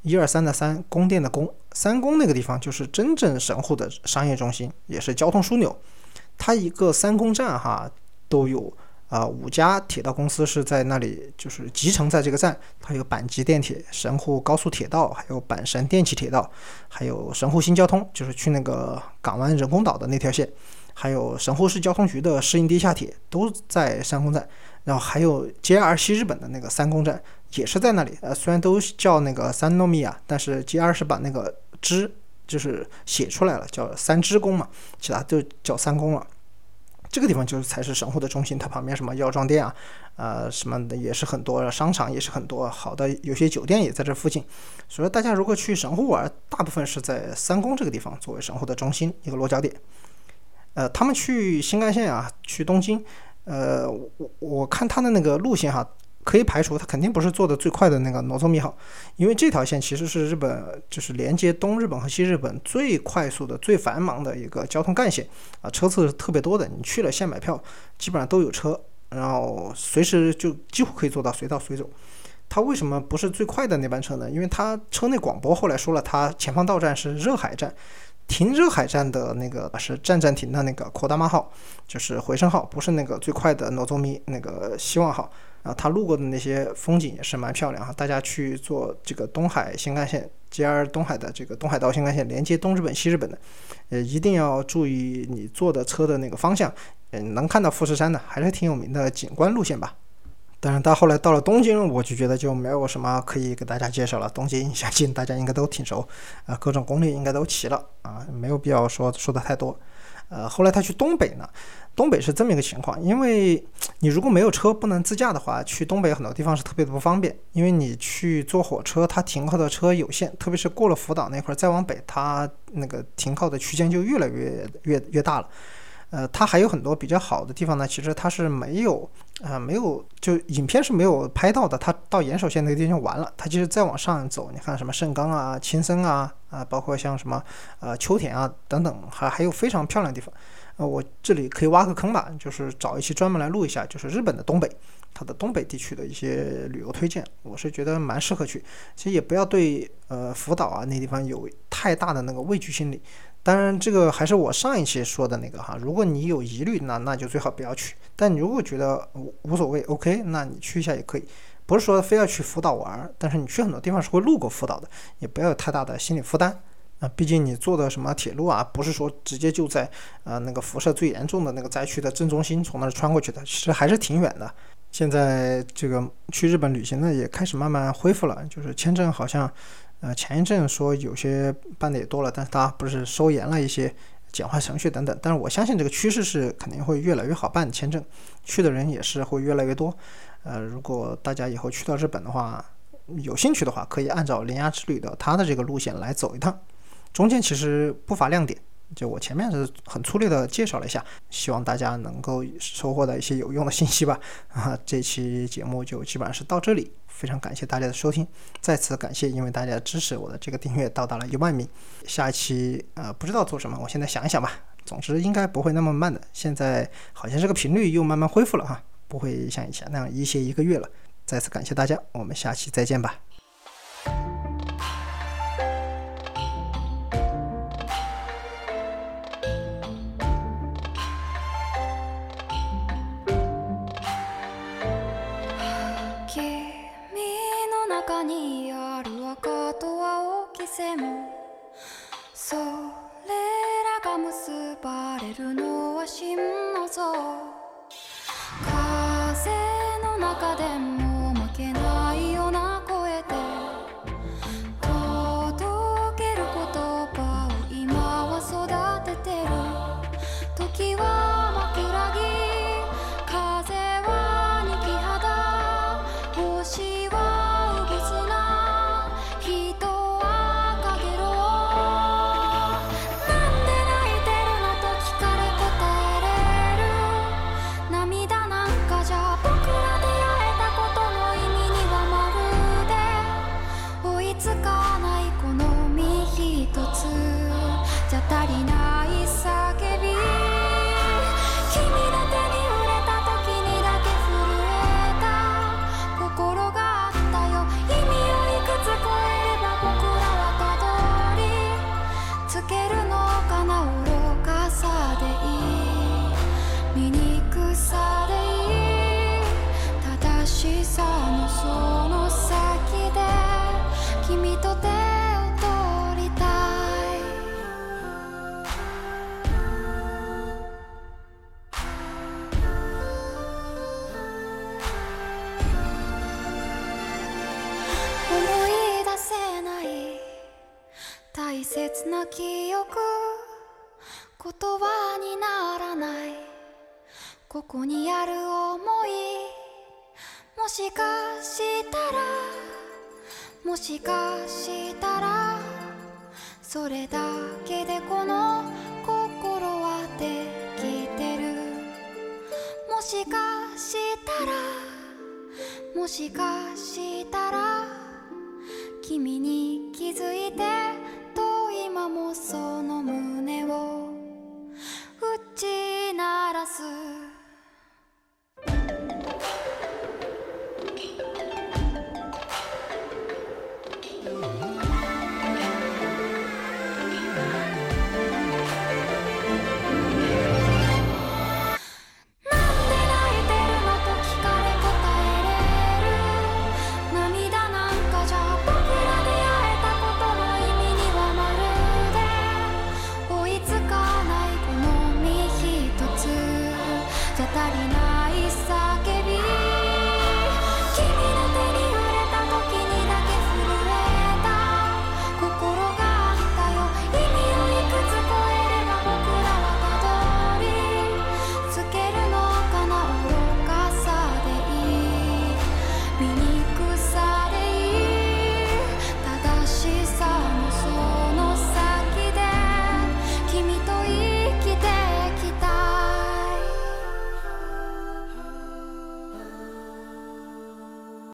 一二三的三，宫殿的宫，三宫那个地方就是真正神户的商业中心，也是交通枢纽。它一个三宫站哈都有。啊，五家铁道公司是在那里，就是集成在这个站。它有阪急电铁、神户高速铁道，还有阪神电气铁道，还有神户新交通，就是去那个港湾人工岛的那条线，还有神户市交通局的市营地下铁都在三宫站。然后还有 JR 西日本的那个三宫站也是在那里。呃，虽然都叫那个三诺米亚，但是 JR 是把那个支就是写出来了，叫三支宫嘛，其他都叫三宫了。这个地方就是才是神户的中心，它旁边什么药妆店啊，呃，什么的也是很多，商场也是很多，好的有些酒店也在这附近。所以大家如果去神户玩，大部分是在三宫这个地方作为神户的中心一个落脚点。呃，他们去新干线啊，去东京，呃，我我看他的那个路线哈。可以排除，它肯定不是做的最快的那个诺佐米号，因为这条线其实是日本就是连接东日本和西日本最快速的、最繁忙的一个交通干线啊，车次特别多的。你去了先买票，基本上都有车，然后随时就几乎可以做到随到随走。它为什么不是最快的那班车呢？因为它车内广播后来说了，它前方到站是热海站，停热海站的那个是站站停的那个扩大马号，就是回声号，不是那个最快的诺佐米那个希望号。啊，他路过的那些风景也是蛮漂亮哈。大家去坐这个东海新干线，JR 东海的这个东海道新干线，连接东日本、西日本的，呃，一定要注意你坐的车的那个方向，嗯，能看到富士山的，还是挺有名的景观路线吧。但是，到后来到了东京，我就觉得就没有什么可以给大家介绍了。东京相信大家应该都挺熟，啊，各种攻略应该都齐了啊，没有必要说说的太多。呃，后来他去东北呢。东北是这么一个情况，因为你如果没有车不能自驾的话，去东北很多地方是特别的不方便。因为你去坐火车，它停靠的车有限，特别是过了福岛那块儿再往北，它那个停靠的区间就越来越越越大了。呃，它还有很多比较好的地方呢，其实它是没有，呃，没有，就影片是没有拍到的。它到岩手县那个地方完了，它其实再往上走，你看什么盛冈啊、青森啊，啊，包括像什么呃秋田啊等等，还还有非常漂亮的地方。呃，我这里可以挖个坑吧，就是找一期专门来录一下，就是日本的东北，它的东北地区的一些旅游推荐，我是觉得蛮适合去。其实也不要对呃福岛啊那地方有太大的那个畏惧心理。当然，这个还是我上一期说的那个哈，如果你有疑虑，那那就最好不要去。但你如果觉得无所谓，OK，那你去一下也可以。不是说非要去福岛玩，但是你去很多地方是会路过福岛的，也不要有太大的心理负担。啊，毕竟你坐的什么铁路啊，不是说直接就在呃那个辐射最严重的那个灾区的正中心从那儿穿过去的，其实还是挺远的。现在这个去日本旅行呢，也开始慢慢恢复了，就是签证好像，呃前一阵说有些办的也多了，但是它不是收严了一些简化程序等等。但是我相信这个趋势是肯定会越来越好办签证，去的人也是会越来越多。呃，如果大家以后去到日本的话，有兴趣的话，可以按照铃芽之旅的它的这个路线来走一趟。中间其实不乏亮点，就我前面是很粗略的介绍了一下，希望大家能够收获到一些有用的信息吧。啊，这期节目就基本上是到这里，非常感谢大家的收听，再次感谢因为大家的支持，我的这个订阅到达了一万名。下一期呃不知道做什么，我现在想一想吧。总之应该不会那么慢的，现在好像这个频率又慢慢恢复了哈，不会像以前那样一歇一个月了。再次感谢大家，我们下期再见吧。にある赤とは大きせも。それらが結ばれるのは真の像。風の中でも